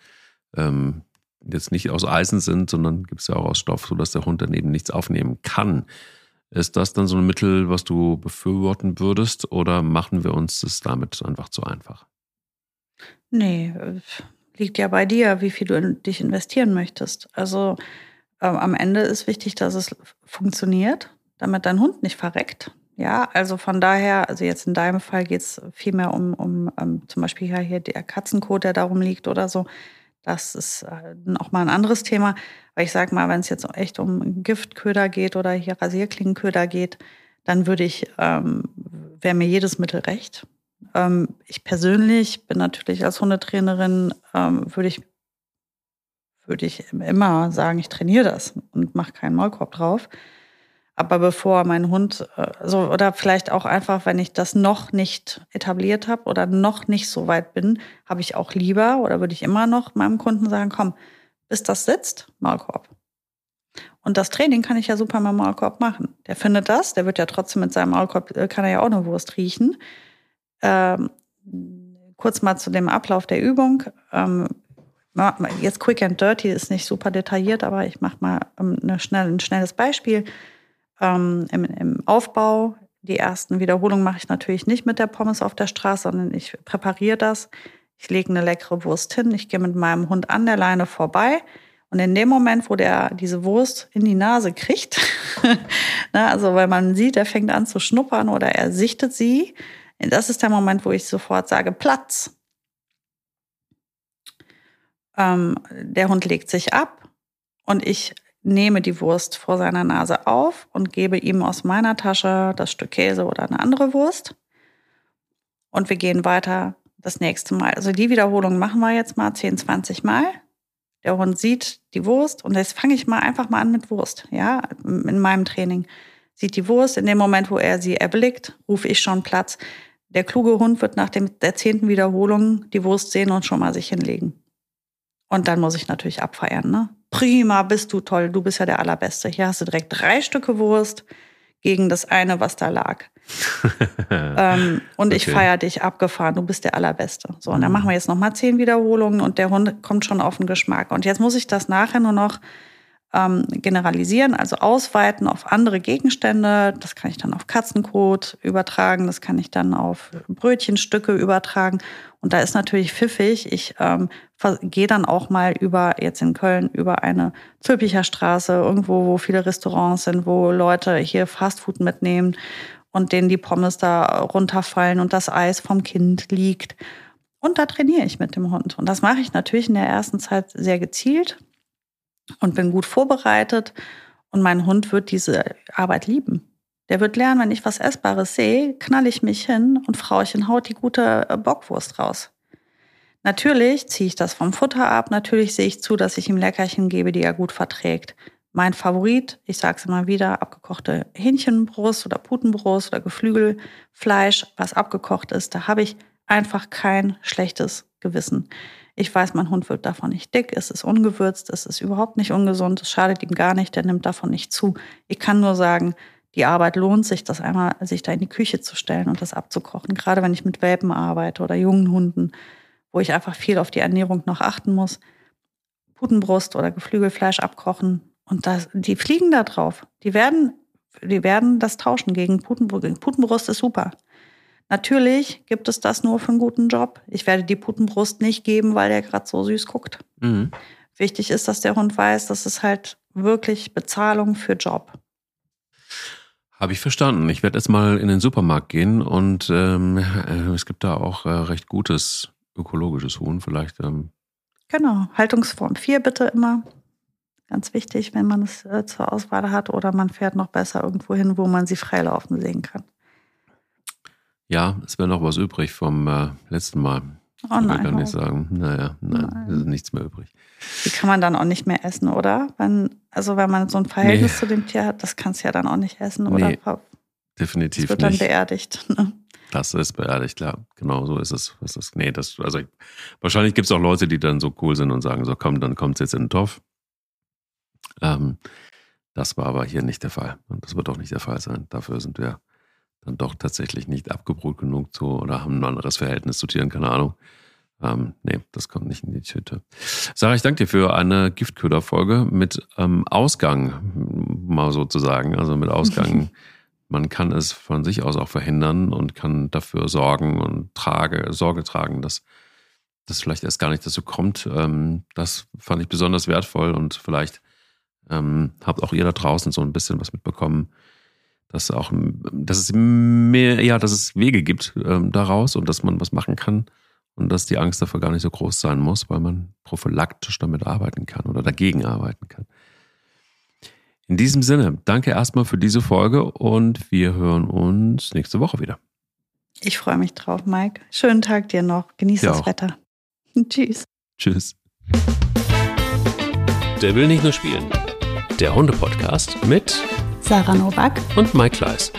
ähm, jetzt nicht aus Eisen sind, sondern gibt es ja auch aus Stoff, sodass der Hund daneben nichts aufnehmen kann. Ist das dann so ein Mittel, was du befürworten würdest oder machen wir uns das damit einfach zu einfach? Nee, liegt ja bei dir, wie viel du in dich investieren möchtest. Also ähm, am Ende ist wichtig, dass es funktioniert, damit dein Hund nicht verreckt. Ja, also von daher, also jetzt in deinem Fall geht es vielmehr um, um, um ähm, zum Beispiel ja hier der Katzenkot, der darum liegt oder so. Das ist äh, auch mal ein anderes Thema. Aber ich sage mal, wenn es jetzt echt um Giftköder geht oder hier Rasierklingenköder geht, dann würde ich, ähm, wäre mir jedes Mittel recht. Ähm, ich persönlich bin natürlich als Hundetrainerin, ähm, würde ich, würde ich immer sagen, ich trainiere das und mache keinen Maulkorb drauf. Aber bevor mein Hund, also, oder vielleicht auch einfach, wenn ich das noch nicht etabliert habe oder noch nicht so weit bin, habe ich auch lieber oder würde ich immer noch meinem Kunden sagen, komm, bis das sitzt, Maulkorb. Und das Training kann ich ja super mit Maulkorb machen. Der findet das, der wird ja trotzdem mit seinem Maulkorb, äh, kann er ja auch eine Wurst riechen. Ähm, kurz mal zu dem Ablauf der Übung. Ähm, jetzt Quick and Dirty ist nicht super detailliert, aber ich mache mal ähm, eine schnell, ein schnelles Beispiel ähm, im, im Aufbau. Die ersten Wiederholungen mache ich natürlich nicht mit der Pommes auf der Straße, sondern ich präpariere das. Ich lege eine leckere Wurst hin, ich gehe mit meinem Hund an der Leine vorbei. Und in dem Moment, wo der diese Wurst in die Nase kriegt, ne, also weil man sieht, er fängt an zu schnuppern oder er sichtet sie, das ist der Moment, wo ich sofort sage, Platz. Ähm, der Hund legt sich ab und ich nehme die Wurst vor seiner Nase auf und gebe ihm aus meiner Tasche das Stück Käse oder eine andere Wurst. Und wir gehen weiter das nächste Mal. Also die Wiederholung machen wir jetzt mal 10, 20 Mal. Der Hund sieht die Wurst und jetzt fange ich mal einfach mal an mit Wurst, ja, in meinem Training. Sieht die Wurst, in dem Moment, wo er sie erblickt, rufe ich schon Platz. Der kluge Hund wird nach dem, der zehnten Wiederholung die Wurst sehen und schon mal sich hinlegen. Und dann muss ich natürlich abfeiern, ne? Prima, bist du toll, du bist ja der Allerbeste. Hier hast du direkt drei Stücke Wurst gegen das eine, was da lag. ähm, und okay. ich feiere dich abgefahren, du bist der Allerbeste. So, und dann mhm. machen wir jetzt nochmal zehn Wiederholungen und der Hund kommt schon auf den Geschmack. Und jetzt muss ich das nachher nur noch ähm, generalisieren, also ausweiten auf andere Gegenstände. Das kann ich dann auf Katzenkot übertragen, das kann ich dann auf Brötchenstücke übertragen. Und da ist natürlich pfiffig. Ich ähm, gehe dann auch mal über, jetzt in Köln, über eine Zülpicher Straße, irgendwo, wo viele Restaurants sind, wo Leute hier Fastfood mitnehmen und denen die Pommes da runterfallen und das Eis vom Kind liegt. Und da trainiere ich mit dem Hund. Und das mache ich natürlich in der ersten Zeit sehr gezielt und bin gut vorbereitet. Und mein Hund wird diese Arbeit lieben. Der wird lernen, wenn ich was Essbares sehe, knall ich mich hin und Frauchen haut die gute äh, Bockwurst raus. Natürlich ziehe ich das vom Futter ab, natürlich sehe ich zu, dass ich ihm Leckerchen gebe, die er gut verträgt. Mein Favorit, ich sage es immer wieder, abgekochte Hähnchenbrust oder Putenbrust oder Geflügelfleisch, was abgekocht ist, da habe ich einfach kein schlechtes Gewissen. Ich weiß, mein Hund wird davon nicht dick, es ist ungewürzt, es ist überhaupt nicht ungesund, es schadet ihm gar nicht, der nimmt davon nicht zu. Ich kann nur sagen, die Arbeit lohnt sich, das einmal sich da in die Küche zu stellen und das abzukochen. Gerade wenn ich mit Welpen arbeite oder jungen Hunden, wo ich einfach viel auf die Ernährung noch achten muss. Putenbrust oder Geflügelfleisch abkochen. Und das, die fliegen da drauf. Die werden, die werden das tauschen gegen Putenbrust. Putenbrust ist super. Natürlich gibt es das nur für einen guten Job. Ich werde die Putenbrust nicht geben, weil der gerade so süß guckt. Mhm. Wichtig ist, dass der Hund weiß, dass es halt wirklich Bezahlung für Job. Habe ich verstanden. Ich werde jetzt mal in den Supermarkt gehen und ähm, äh, es gibt da auch äh, recht gutes ökologisches Huhn. Vielleicht. Ähm genau, Haltungsform 4 bitte immer. Ganz wichtig, wenn man es äh, zur Auswahl hat oder man fährt noch besser irgendwo hin, wo man sie freilaufen sehen kann. Ja, es wäre noch was übrig vom äh, letzten Mal. Oh nein. Ich kann nicht sagen. Naja, nein, nein, ist nichts mehr übrig. Die kann man dann auch nicht mehr essen, oder? Wenn, also wenn man so ein Verhältnis nee. zu dem Tier hat, das kannst du ja dann auch nicht essen, oder? Nee, definitiv das wird nicht. dann beerdigt. Ne? Das ist beerdigt, klar. Genau so ist es. Das ist, nee, das, also ich, wahrscheinlich gibt es auch Leute, die dann so cool sind und sagen, so komm, dann kommt es jetzt in den Topf. Ähm, das war aber hier nicht der Fall. Und das wird auch nicht der Fall sein. Dafür sind wir dann doch tatsächlich nicht abgebrüht genug zu oder haben ein anderes Verhältnis zu Tieren, keine Ahnung. Ähm, nee, das kommt nicht in die Tüte. Sarah, ich danke dir für eine Giftköder-Folge mit ähm, Ausgang, mal sozusagen. Also mit Ausgang, man kann es von sich aus auch verhindern und kann dafür sorgen und trage, Sorge tragen, dass das vielleicht erst gar nicht dazu kommt. Ähm, das fand ich besonders wertvoll und vielleicht ähm, habt auch ihr da draußen so ein bisschen was mitbekommen, dass auch, dass es mehr, ja, dass es Wege gibt ähm, daraus und dass man was machen kann und dass die Angst dafür gar nicht so groß sein muss, weil man prophylaktisch damit arbeiten kann oder dagegen arbeiten kann. In diesem Sinne, danke erstmal für diese Folge und wir hören uns nächste Woche wieder. Ich freue mich drauf, Mike. Schönen Tag dir noch. Genieß ja das auch. Wetter. Tschüss. Tschüss. Der will nicht nur spielen. Der Hunde-Podcast mit Sarah Novak und Mike Kleiss.